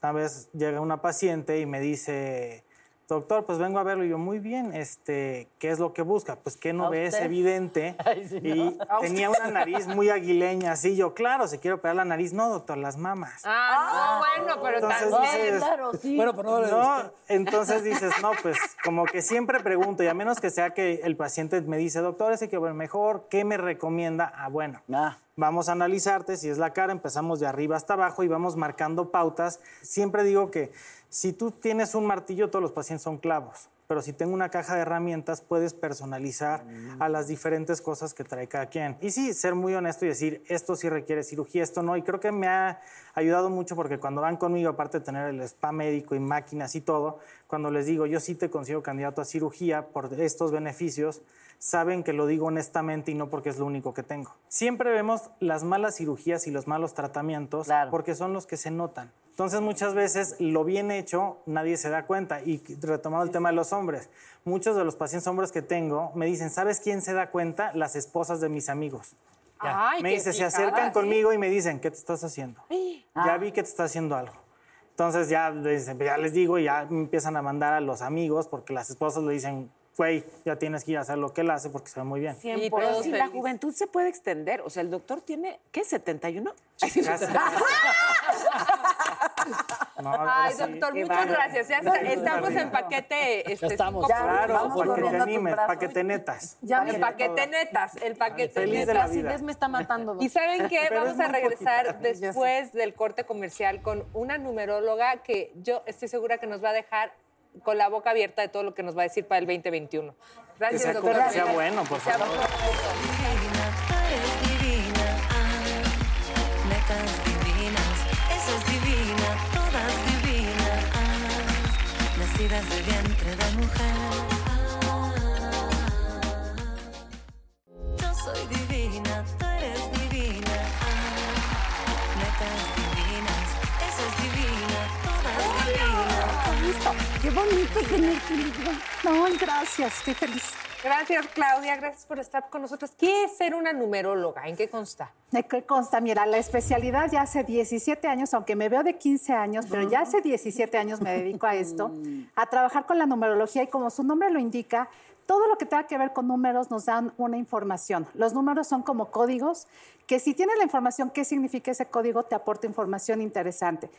una vez llega una paciente y me dice, doctor, pues vengo a verlo. Y yo, muy bien, este, ¿qué es lo que busca? Pues que no ¿A ve, es evidente. [laughs] Y tenía una nariz muy aguileña, así. Yo, claro, se quiere operar la nariz. No, doctor, las mamas. Ah, no, bueno, pero Entonces también. dices, Claro, sí. Bueno, pero no le no, entonces [laughs] dices, no, pues como que siempre pregunto, y a menos que sea que el paciente me dice, doctor, ese que ver mejor, ¿qué me recomienda? Ah, bueno, Ah. vamos a analizarte, si es la cara, empezamos de arriba hasta abajo y vamos marcando pautas. Siempre digo que si tú tienes un martillo, todos los pacientes son clavos. Pero si tengo una caja de herramientas, puedes personalizar a las diferentes cosas que trae cada quien. Y sí, ser muy honesto y decir, esto sí requiere cirugía, esto no. Y creo que me ha ayudado mucho porque cuando van conmigo, aparte de tener el spa médico y máquinas y todo, cuando les digo, yo sí te consigo candidato a cirugía por estos beneficios, saben que lo digo honestamente y no porque es lo único que tengo. Siempre vemos las malas cirugías y los malos tratamientos Claro. porque son los que se notan. Entonces muchas veces lo bien hecho nadie se da cuenta. Y retomando el tema de los hombres, muchos de los pacientes hombres que tengo me dicen, ¿sabes quién se da cuenta? Las esposas de mis amigos. Ay, me dice, se acercan ¿sí? conmigo y me dicen, ¿qué te estás haciendo? [gasps] Ah. Ya vi que te está haciendo algo. Entonces ya, les- ya les digo y ya me empiezan a mandar a los amigos porque las esposas le dicen, güey, ya tienes que ir a hacer lo que él hace porque se ve muy bien. Y Pero si la juventud se puede extender. O sea, el doctor tiene, ¿qué? ¿71? Casi. [laughs] No, Ay, sí. doctor, Qué muchas gracias. Ya está- estamos en paquete. Este, estamos. cinco Ya. Claro, Vamos para que te animes, brazo. para que te netas. Ya paquete netas, el paquete Feliz de netas. la La vida. acidez me está matando. Y saben qué, Pero vamos a regresar después del corte comercial con una numeróloga que yo estoy segura que nos va a dejar con la boca abierta de todo lo que nos va a decir para el 2021. Que Gracias, sea, doctora. que sea bueno, por Sea favor. Nacidas de vientre de mujer. Yo soy divina. Bonito tener tu libro. No, gracias, estoy feliz. Gracias, Claudia. Gracias por estar con nosotros. ¿Qué es ser una numeróloga? ¿En qué consta? ¿De qué consta? Mira, la especialidad ya hace 17 años, aunque me veo de 15 años, pero ya hace 17 años me dedico a esto, a trabajar con la numerología y como su nombre lo indica, todo lo que tenga que ver con números nos dan una información. Los números son como códigos que si tienes la información, qué significa ese código, te aporta información interesante.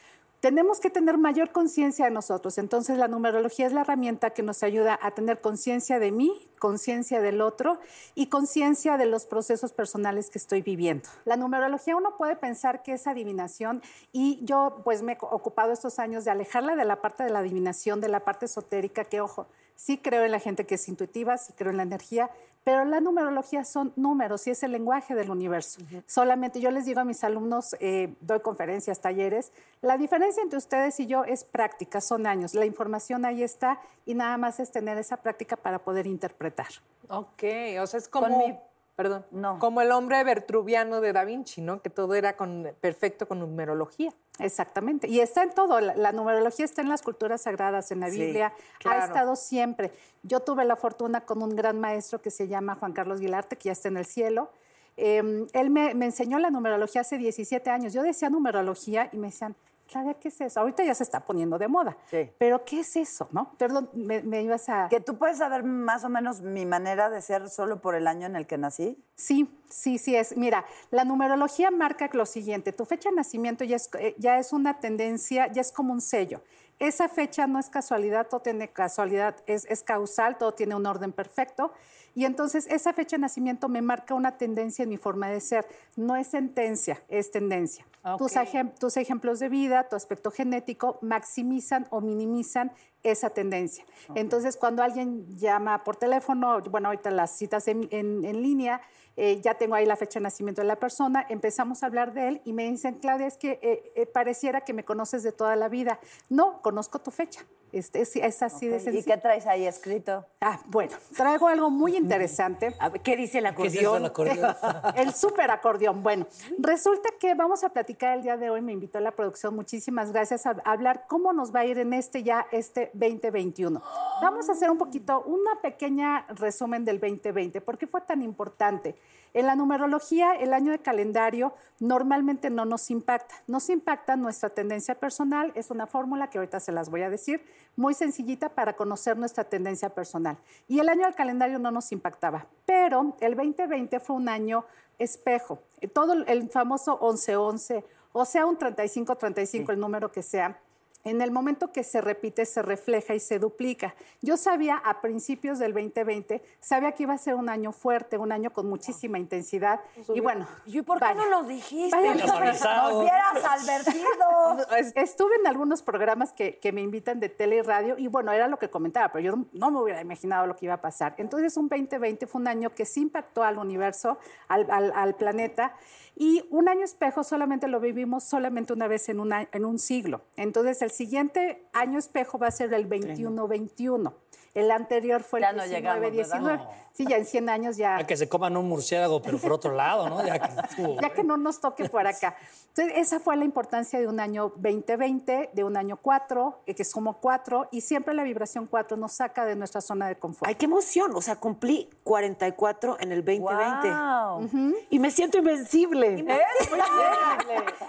Tenemos que tener mayor conciencia de nosotros. Entonces, la numerología es la herramienta que nos ayuda a tener conciencia de mí, conciencia del otro y conciencia de los procesos personales que estoy viviendo. La numerología uno puede pensar que es adivinación y yo pues me he ocupado estos años de alejarla de la parte de la adivinación, de la parte esotérica, que ojo, sí creo en la gente que es intuitiva, sí creo en la energía, pero la numerología son números y es el lenguaje del universo. Solamente yo les digo a mis alumnos, eh, doy conferencias, talleres, la diferencia entre ustedes y yo es práctica, son años. La información ahí está y nada más es tener esa práctica para poder interpretar. Ok, o sea, es como... Perdón. No. Como el hombre vertruviano de Da Vinci, ¿no? Que todo era con, perfecto con numerología. Exactamente. Y está en todo. La, la numerología está en las culturas sagradas, en la Sí, Biblia. claro. Ha estado siempre. Yo tuve la fortuna con un gran maestro que se llama Juan Carlos Guilarte, que ya está en el cielo. Eh, él me, me enseñó la numerología hace 17 años. Yo decía numerología y me decían, Claudia, ¿qué es eso? Ahorita ya se está poniendo de moda. Sí. Pero ¿qué es eso? ¿No? Perdón, me, me ibas a... Que tú puedes saber más o menos mi manera de ser solo por el año en el que nací. Sí, sí, sí es. Mira, la numerología marca lo siguiente, tu fecha de nacimiento ya es, eh, ya es una tendencia, ya es como un sello. Esa fecha no es casualidad, todo tiene casualidad, es, es causal, todo tiene un orden perfecto. Y entonces esa fecha de nacimiento me marca una tendencia en mi forma de ser. No es sentencia, es tendencia. Tus, ejem- tus ejemplos de vida, tu aspecto genético maximizan o minimizan esa tendencia. Entonces, cuando alguien llama por teléfono, bueno, ahorita las citas en, en- en línea, eh, ya tengo ahí la fecha de nacimiento de la persona, empezamos a hablar de él y me dicen, Claudia, es que eh, eh, pareciera que me conoces de toda la vida. No, conozco tu fecha. Este, es, es así de Ok, ¿Y sencillo. qué traes ahí escrito? Ah, bueno, traigo algo muy [laughs] interesante. ¿Qué dice el ¿Qué es eso, el acordeón? [laughs] El súper acordeón. Bueno, resulta que vamos a platicar el día de hoy, me invitó la producción, muchísimas gracias, a a hablar cómo nos va a ir en este ya, este 2021. Vamos a hacer un poquito, una pequeña resumen del 2020. ¿Por qué fue tan importante? En la numerología, el año de calendario normalmente no nos impacta. Nos impacta nuestra tendencia personal. Es una fórmula que ahorita se las voy a decir, muy sencillita para conocer nuestra tendencia personal. Y el año del calendario no nos impactaba. Pero el 2020 fue un año espejo. Todo el- el famoso 11-11, o sea, un 35-35, el número que sea. En el momento que se repite, se refleja y se duplica. Yo sabía a principios del 2020, sabía que iba a ser un año fuerte, un año con muchísima intensidad. Y bueno, ¿Y por qué vaya. no nos dijiste? Vaya. Avisado. ¡Nos hubieras advertido! [laughs] Estuve en algunos programas que, que me invitan de tele y radio y bueno, era lo que comentaba, pero yo no, no me hubiera imaginado lo que iba a pasar. Entonces un 2020 fue un año que sí impactó al universo, al, al- al planeta y un año espejo solamente lo vivimos solamente una vez en, una- en un siglo. Entonces el siguiente año espejo va a ser el 21-21. El anterior fue el Ya no llegamos, 19-19. ¿verdad? Sí, ya en 100 años ya... A que se coman un murciélago, pero por otro lado, ¿no? Ya que, [laughs] uh, ya que no nos toque por acá. Entonces, esa fue la importancia de un año 2020, de un año 4, que es como 4, y siempre la vibración 4 nos saca de nuestra zona de confort. Ay, qué emoción. O sea, cumplí 44 en el 2020. Wow. Y me siento invencible.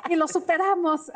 y lo superamos.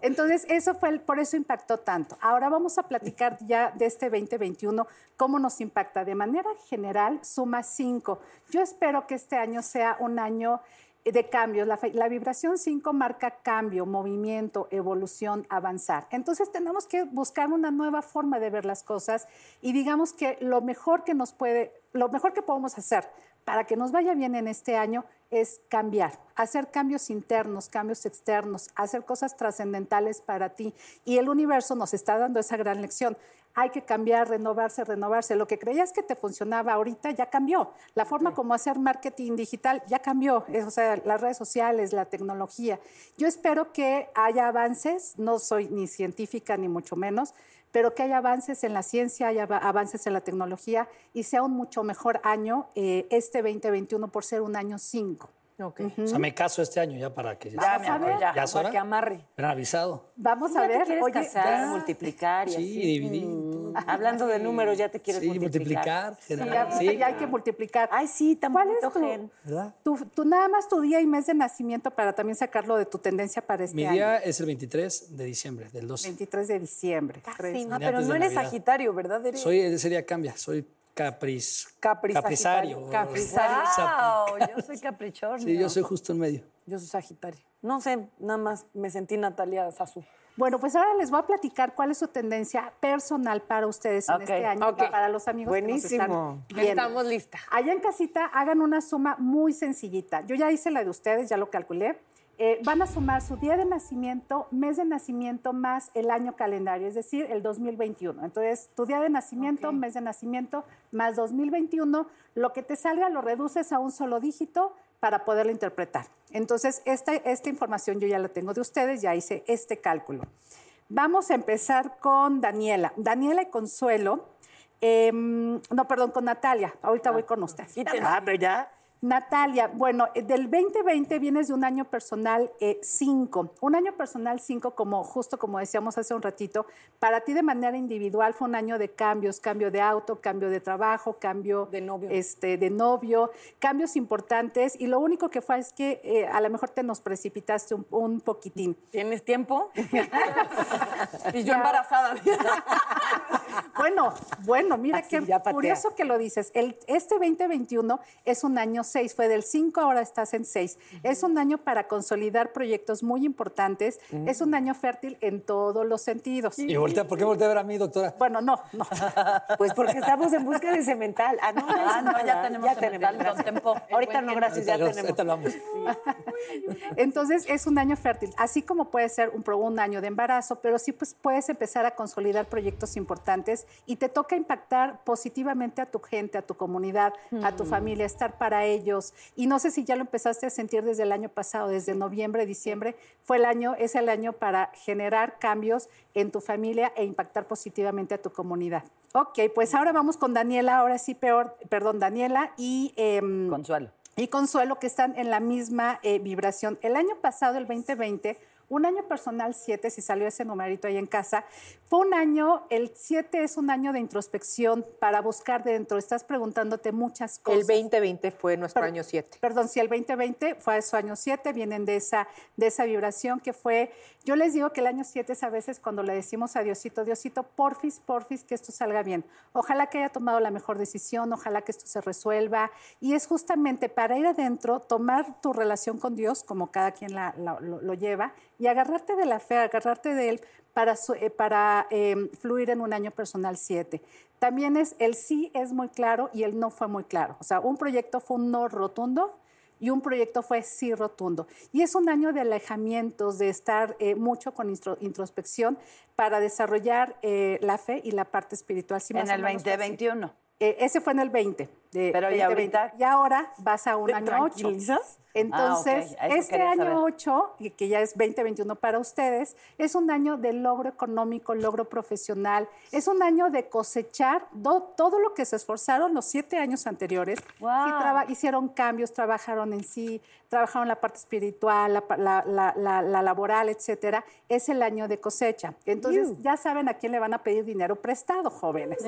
Entonces, eso fue el- por eso impactó tanto. Ahora vamos a platicar ya de este 2021, cómo nos impacta. De manera general, suma 5. Yo espero que este año sea un año de cambios. La, vibración 5 marca cambio, movimiento, evolución, avanzar. Entonces tenemos que buscar una nueva forma de ver las cosas y digamos que lo mejor que nos puede, lo mejor que podemos hacer para que nos vaya bien en este año es cambiar, hacer cambios internos, cambios externos, hacer cosas trascendentales para ti. Y el universo nos está dando esa gran lección. Hay que cambiar, renovarse, renovarse. Lo que creías que te funcionaba ahorita ya cambió. La forma como hacer marketing digital ya cambió. Es, O sea, las redes sociales, la tecnología. Yo espero que haya avances. No soy ni científica ni mucho menos, pero que haya avances en la ciencia, haya ava- avances en la tecnología y sea un mucho mejor año eh, este 2021 por ser un año 5. Ok. O sea, me caso este año ya para que... Ya, mi amor, ya. ¿Ya es Para que amarre. Me hubieran avisado. Vamos a ¿Ya te ver. quieres Oye, casar, ya- multiplicar y Sí, así? dividir. Mm. Hablando de números, ya te quieres Sí, multiplicar. multiplicar. Sí, ya, sí. ya hay que multiplicar. Ay, sí, tan ¿Cuál bonito, es tu, Gen. ¿Verdad? tu, tu- nada más tu día y mes de nacimiento para también sacarlo de tu tendencia para este Mi año? día es el 23 de diciembre del 12. 23 de diciembre. Casi, no, pero no eres Navidad. Sagitario, ¿verdad? Soy, ese día cambia, soy capriz, Capri caprizario. Caprizario. Wow, [laughs] yo soy caprichorno. Sí, yo soy justo en medio. Yo soy Sagitario. No sé, nada más me sentí Natalia Sasu. Bueno, pues ahora les voy a platicar cuál es su tendencia personal para ustedes en este año, para los amigos que nos Buenísimo. están viendo. Estamos listas. Allá en casita hagan una suma muy sencillita. Yo ya hice la de ustedes, ya lo calculé. Eh, van a sumar su día de nacimiento, mes de nacimiento más el año calendario, es decir, el 2021. Entonces, tu día de nacimiento, mes de nacimiento más 2021, lo que te salga lo reduces a un solo dígito para poderlo interpretar. Entonces, esta, esta información yo ya la tengo de ustedes, ya hice este cálculo. Vamos a empezar con Daniela. Daniela y Consuelo. em, no, perdón, con Natalia. Ahorita voy con usted. Ah, ¿verdad? Natalia, bueno, eh, del 2020 vienes de un año personal 5. un año personal 5, como justo como decíamos hace un ratito, para ti de manera individual fue un año de cambios, cambio de auto, cambio de trabajo, cambio De novio. este, de novio, cambios importantes. Y lo único que fue es que eh, a lo mejor te nos precipitaste un, un poquitín. ¿Tienes tiempo? [laughs] y yo embarazada. [laughs] Bueno, Bueno, mira Así, qué curioso que lo dices. El, este 2021 es un año 6, fue del 5, ahora estás en 6. Es un año para consolidar proyectos muy importantes. Es un año fértil en todos los sentidos. Y voltea, ¿por qué voltea a ver a mí, doctora? Bueno, no, no. [laughs] Pues porque estamos en busca de cemental. Ah, no, Ah, no, ya tenemos cemental, Tempo. Ahorita no, gracias, ya tenemos. [laughs] Entonces es un año fértil, así como puede ser un, un año de embarazo, pero sí pues, puedes empezar a consolidar proyectos importantes y te toca impactar positivamente a tu gente, a tu comunidad, a tu familia, estar para ellos. Y no sé si ya lo empezaste a sentir desde el año pasado, desde noviembre, diciembre, fue el año, es el año para generar cambios en tu familia e impactar positivamente a tu comunidad. Ok, pues ahora vamos con Daniela, ahora sí peor, perdón, Daniela y... em, Consuelo. y Consuelo, que están en la misma eh, vibración. El año pasado, el 2020, un año personal 7, si salió ese numerito ahí en casa, fue un año, el 7 es un año de introspección para buscar dentro, estás preguntándote muchas cosas. El 2020 fue nuestro Per- año 7. Perdón, si el 2020 fue su año 7, vienen de esa, de esa vibración que fue, yo les digo que el año 7 es a veces cuando le decimos a Diosito, Diosito, porfis, porfis, que esto salga bien. Ojalá que haya tomado la mejor decisión, ojalá que esto se resuelva. Y es justamente para ir adentro, tomar tu relación con Dios, como cada quien la- lo, lleva, y agarrarte de la fe, agarrarte de Él para, eh, eh, fluir en un año personal 7. También es el sí es muy claro y el no fue muy claro. O sea, un proyecto fue un no rotundo y un proyecto fue sí rotundo. Y es un año de alejamientos, de estar eh, mucho con introspección para desarrollar eh, la fe y la parte espiritual. En el menos fue así. 2021. Eh, ese fue en el 20. De Pero ¿y 2020. ahorita? Y ahora vas a un ¿Te año 8. tranquilizas? Entonces, Ah, este quería saber. año 8, y que ya es 2021 para ustedes, es un año de logro económico, logro profesional, es un año de cosechar do- todo lo que se esforzaron los siete años anteriores. Sí hicieron cambios, trabajaron en sí, trabajaron la parte espiritual, la, pa- la- la- la- la laboral, etcétera. Es el año de cosecha. Entonces, ya saben a quién le van a pedir dinero prestado, jóvenes.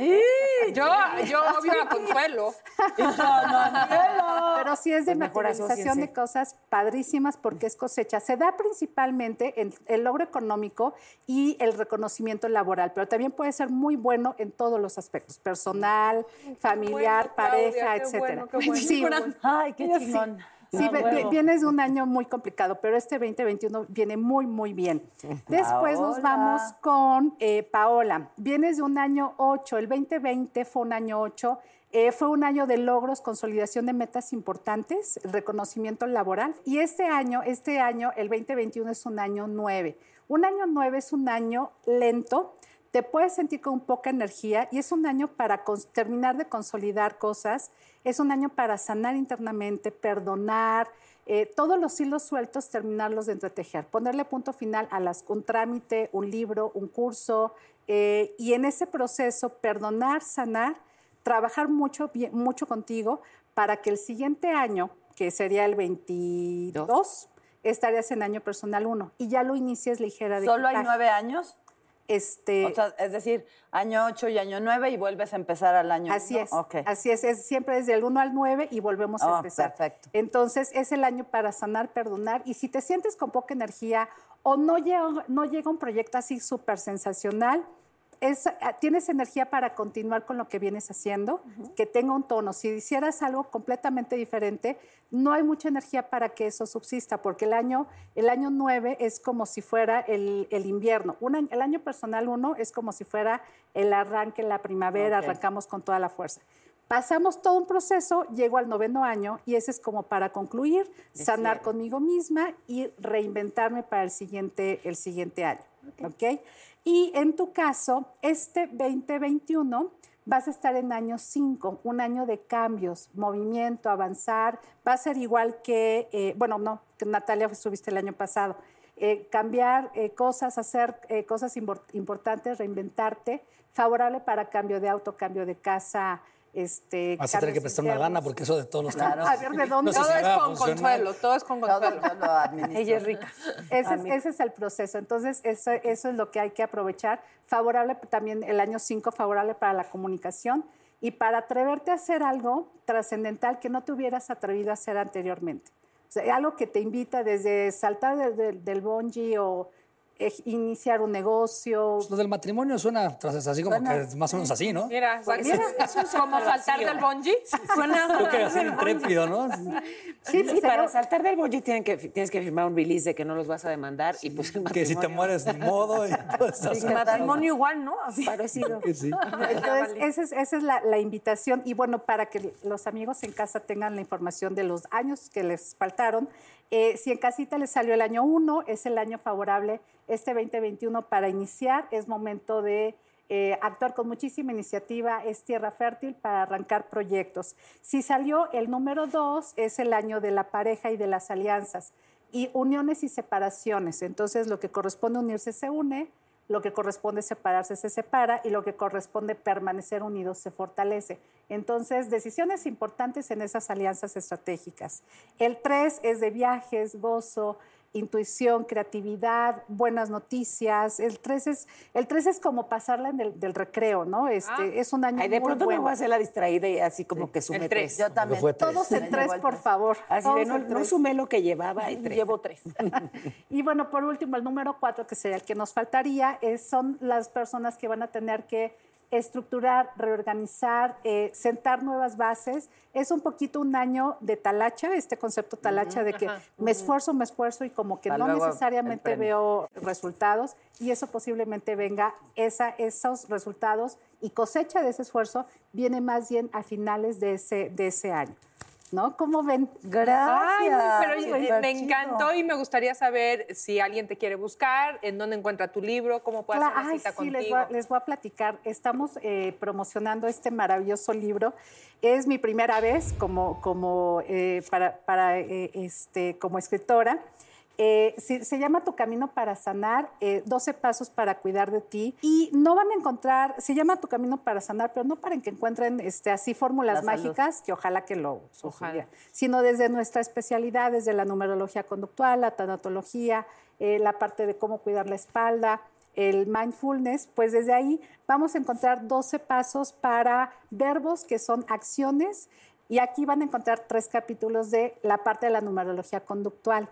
Yo, yo obvio a Consuelo. [laughs] Pero sí es de Pues materialización de cosas padrísimas porque es cosecha. Se da principalmente en el logro económico y el reconocimiento laboral, pero también puede ser muy bueno en todos los aspectos, personal, familiar, bueno, pareja, bueno, bueno. [laughs] Sí, Ay, qué chingón. Sí, vienes de un año muy complicado, pero este 2021 viene muy, muy bien. [laughs] Después nos vamos con eh, Paola. Vienes de un año 8, el 2020 fue un año 8. Eh, fue un año de logros, consolidación de metas importantes, reconocimiento laboral. Y este año, este año, el 2021 es un año 9. Un año 9 es un año lento, te puedes sentir con poca energía y es un año para terminar de consolidar cosas, es un año para sanar internamente, perdonar, eh, todos los hilos sueltos, terminarlos de entretejer, ponerle punto final a las, un trámite, un libro, un curso, eh, y en ese proceso perdonar, sanar, trabajar mucho, bien- mucho contigo para que el siguiente año, que sería el 22, estarías en año personal 1 y ya lo inicies ligera de ¿Solo hay nueve años? Este, O sea, es decir, año 8 y año 9 y vuelves a empezar al año Así es, así es, es siempre desde el 1 al 9 y volvemos a Oh, empezar. perfecto. Entonces es el año para sanar, perdonar y si te sientes con poca energía o no llega, no llega un proyecto así súper sensacional, es, ah, tienes energía para continuar con lo que vienes haciendo, que tenga un tono. Si hicieras algo completamente diferente, no hay mucha energía para que eso subsista, porque el año, el año 9 es como si fuera el, el invierno. Un el año personal 1 es como si fuera el arranque, la primavera, arrancamos con toda la fuerza. Pasamos todo un proceso, llego al noveno año y ese es como para concluir, sanar conmigo misma y reinventarme para el siguiente, el siguiente año. ¿ok? Y en tu caso, este 2021 vas a estar en año 5, un año de cambios, movimiento, avanzar. Va a ser igual que, eh, bueno, no, que Natalia estuviste el año pasado. Eh, cambiar eh, cosas, hacer cosas impor- importantes, reinventarte, favorable para cambio de auto, cambio de casa. Este, Vas a tener que prestar una lana porque eso de todos los Claro. A ver, ¿de dónde? No sé Todo si es con. Consuelo, todo es con Todo Consuelo. administro. Ella es rica. Ese es, ese es el proceso. Entonces, eso, eso es lo que hay que aprovechar. Favorable también el año 5, favorable para la comunicación y para atreverte a hacer algo trascendental que no te hubieras atrevido a hacer anteriormente. O sea, algo que te invita desde saltar de- de- del bungee o iniciar un negocio. Pues lo del matrimonio suena tras- así como que es más o menos así, ¿no? Mira, Pues, mira, mira, es como saltar del bungee. Suena Creo que así intrépido, ¿no? Sí, Sí, para pero- saltar del bungee tienen que, tienes que firmar un release de que no los vas a demandar y pues el Que si te mueres ni modo y [laughs] cosas. matrimonio igual, ¿no? Así. Parecido. Que sí. Entonces, esa es, esa es la, la invitación. Y bueno, para que los amigos en casa tengan la información de los años que les faltaron, eh, si en casita les salió el año 1, es el año favorable este 2021 para iniciar. Es momento de eh, actuar con muchísima iniciativa, es tierra fértil para arrancar proyectos. Si salió el número 2, es el año de la pareja y de las alianzas. Y uniones y separaciones. Entonces, lo que corresponde unirse se une, lo que corresponde separarse se separa y lo que corresponde permanecer unidos se fortalece. Entonces, decisiones importantes en esas alianzas estratégicas. El 3 es de viajes, gozo, intuición, creatividad, buenas noticias. El 3 es, el 3 es como pasarla en el, del recreo, ¿no? Este, Es un año Ay, de muy pronto bueno. me voy a hacer la distraída y así como que tres. tres. Yo también. fue tres. Todos en 3, por favor. Así de, no, sumé lo que llevaba y tres. Llevo tres. [laughs] Y bueno, por último, el número cuatro, que sería el que nos faltaría, es- son las personas que van a tener que estructurar, reorganizar, eh, sentar nuevas bases. Es un poquito un año de talacha, este concepto talacha de que me esfuerzo, me esfuerzo y como que Para no necesariamente veo resultados y eso posiblemente venga, esa, esos resultados y cosecha de ese esfuerzo viene más bien a finales de ese, de ese año. ¿No? ¿Cómo ven? Gracias. Ay, pero eh, me encantó y me gustaría saber si alguien te quiere buscar, en dónde encuentra tu libro, cómo puede Cla- hacer una ay, cita sí, contigo. les voy, a, les voy a platicar. Estamos eh, promocionando este maravilloso libro. Es mi primera vez como, como, eh, para, para, eh, este, como escritora. Eh, se, se llama Tu Camino para Sanar, eh, 12 Pasos para Cuidar de Ti. Y no van a encontrar, se llama Tu Camino para Sanar, pero no para que encuentren este, así fórmulas mágicas, que ojalá que lo Ojalá. sucediera, sino desde nuestra especialidad, desde la numerología conductual, la tanatología, eh, la parte de cómo cuidar la espalda, el mindfulness, pues desde ahí vamos a encontrar 12 pasos para verbos que son acciones y aquí van a encontrar tres capítulos de la parte de la numerología conductual.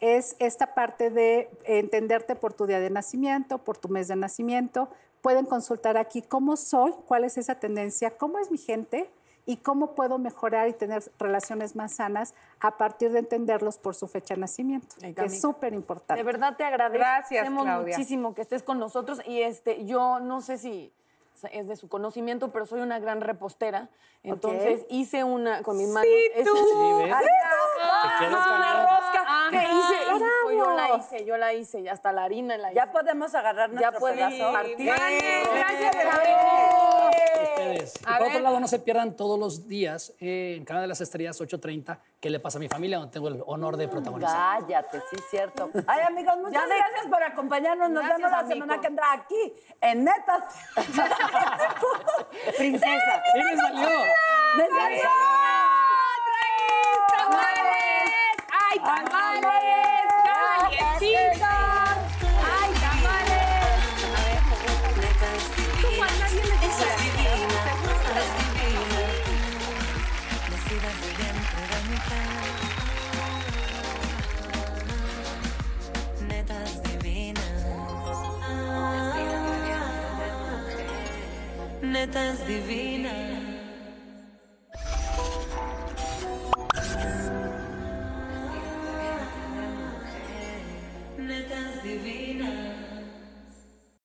Es esta parte de entenderte por tu día de nacimiento, por tu mes de nacimiento. Pueden consultar aquí cómo soy, cuál es esa tendencia, cómo es mi gente y cómo puedo mejorar y tener relaciones más sanas a partir de entenderlos por su fecha de nacimiento, Ay, que es súper importante. De verdad te agradecemos Gracias, muchísimo que estés con nosotros y este yo no sé si es de su conocimiento, pero soy una gran repostera. Entonces hice una con mis manos. Sí, este- tú. Una rosca que hice. pues, yo la hice, yo la hice, y hasta la harina la hice. Ya podemos agarrar Ya nuestro pueden pedazo. partir. Gracias, Ustedes. Y por ver. otro lado, no se pierdan todos los días eh, en Canal de las Estrellas 8.30, ¿Qué le pasa a mi familia? Donde tengo el honor de protagonizar. Cállate, sí, cierto. [laughs] Ay, amigos, muchas gracias por acompañarnos. Nos Gracias, vemos la amigo. semana que entra aquí en Netas. [laughs] Princesa. [laughs] ¡Sí me salió! ¡Me salió! ¡Tamales! ¡Ay, tamales! Netas divinas. Netas divinas.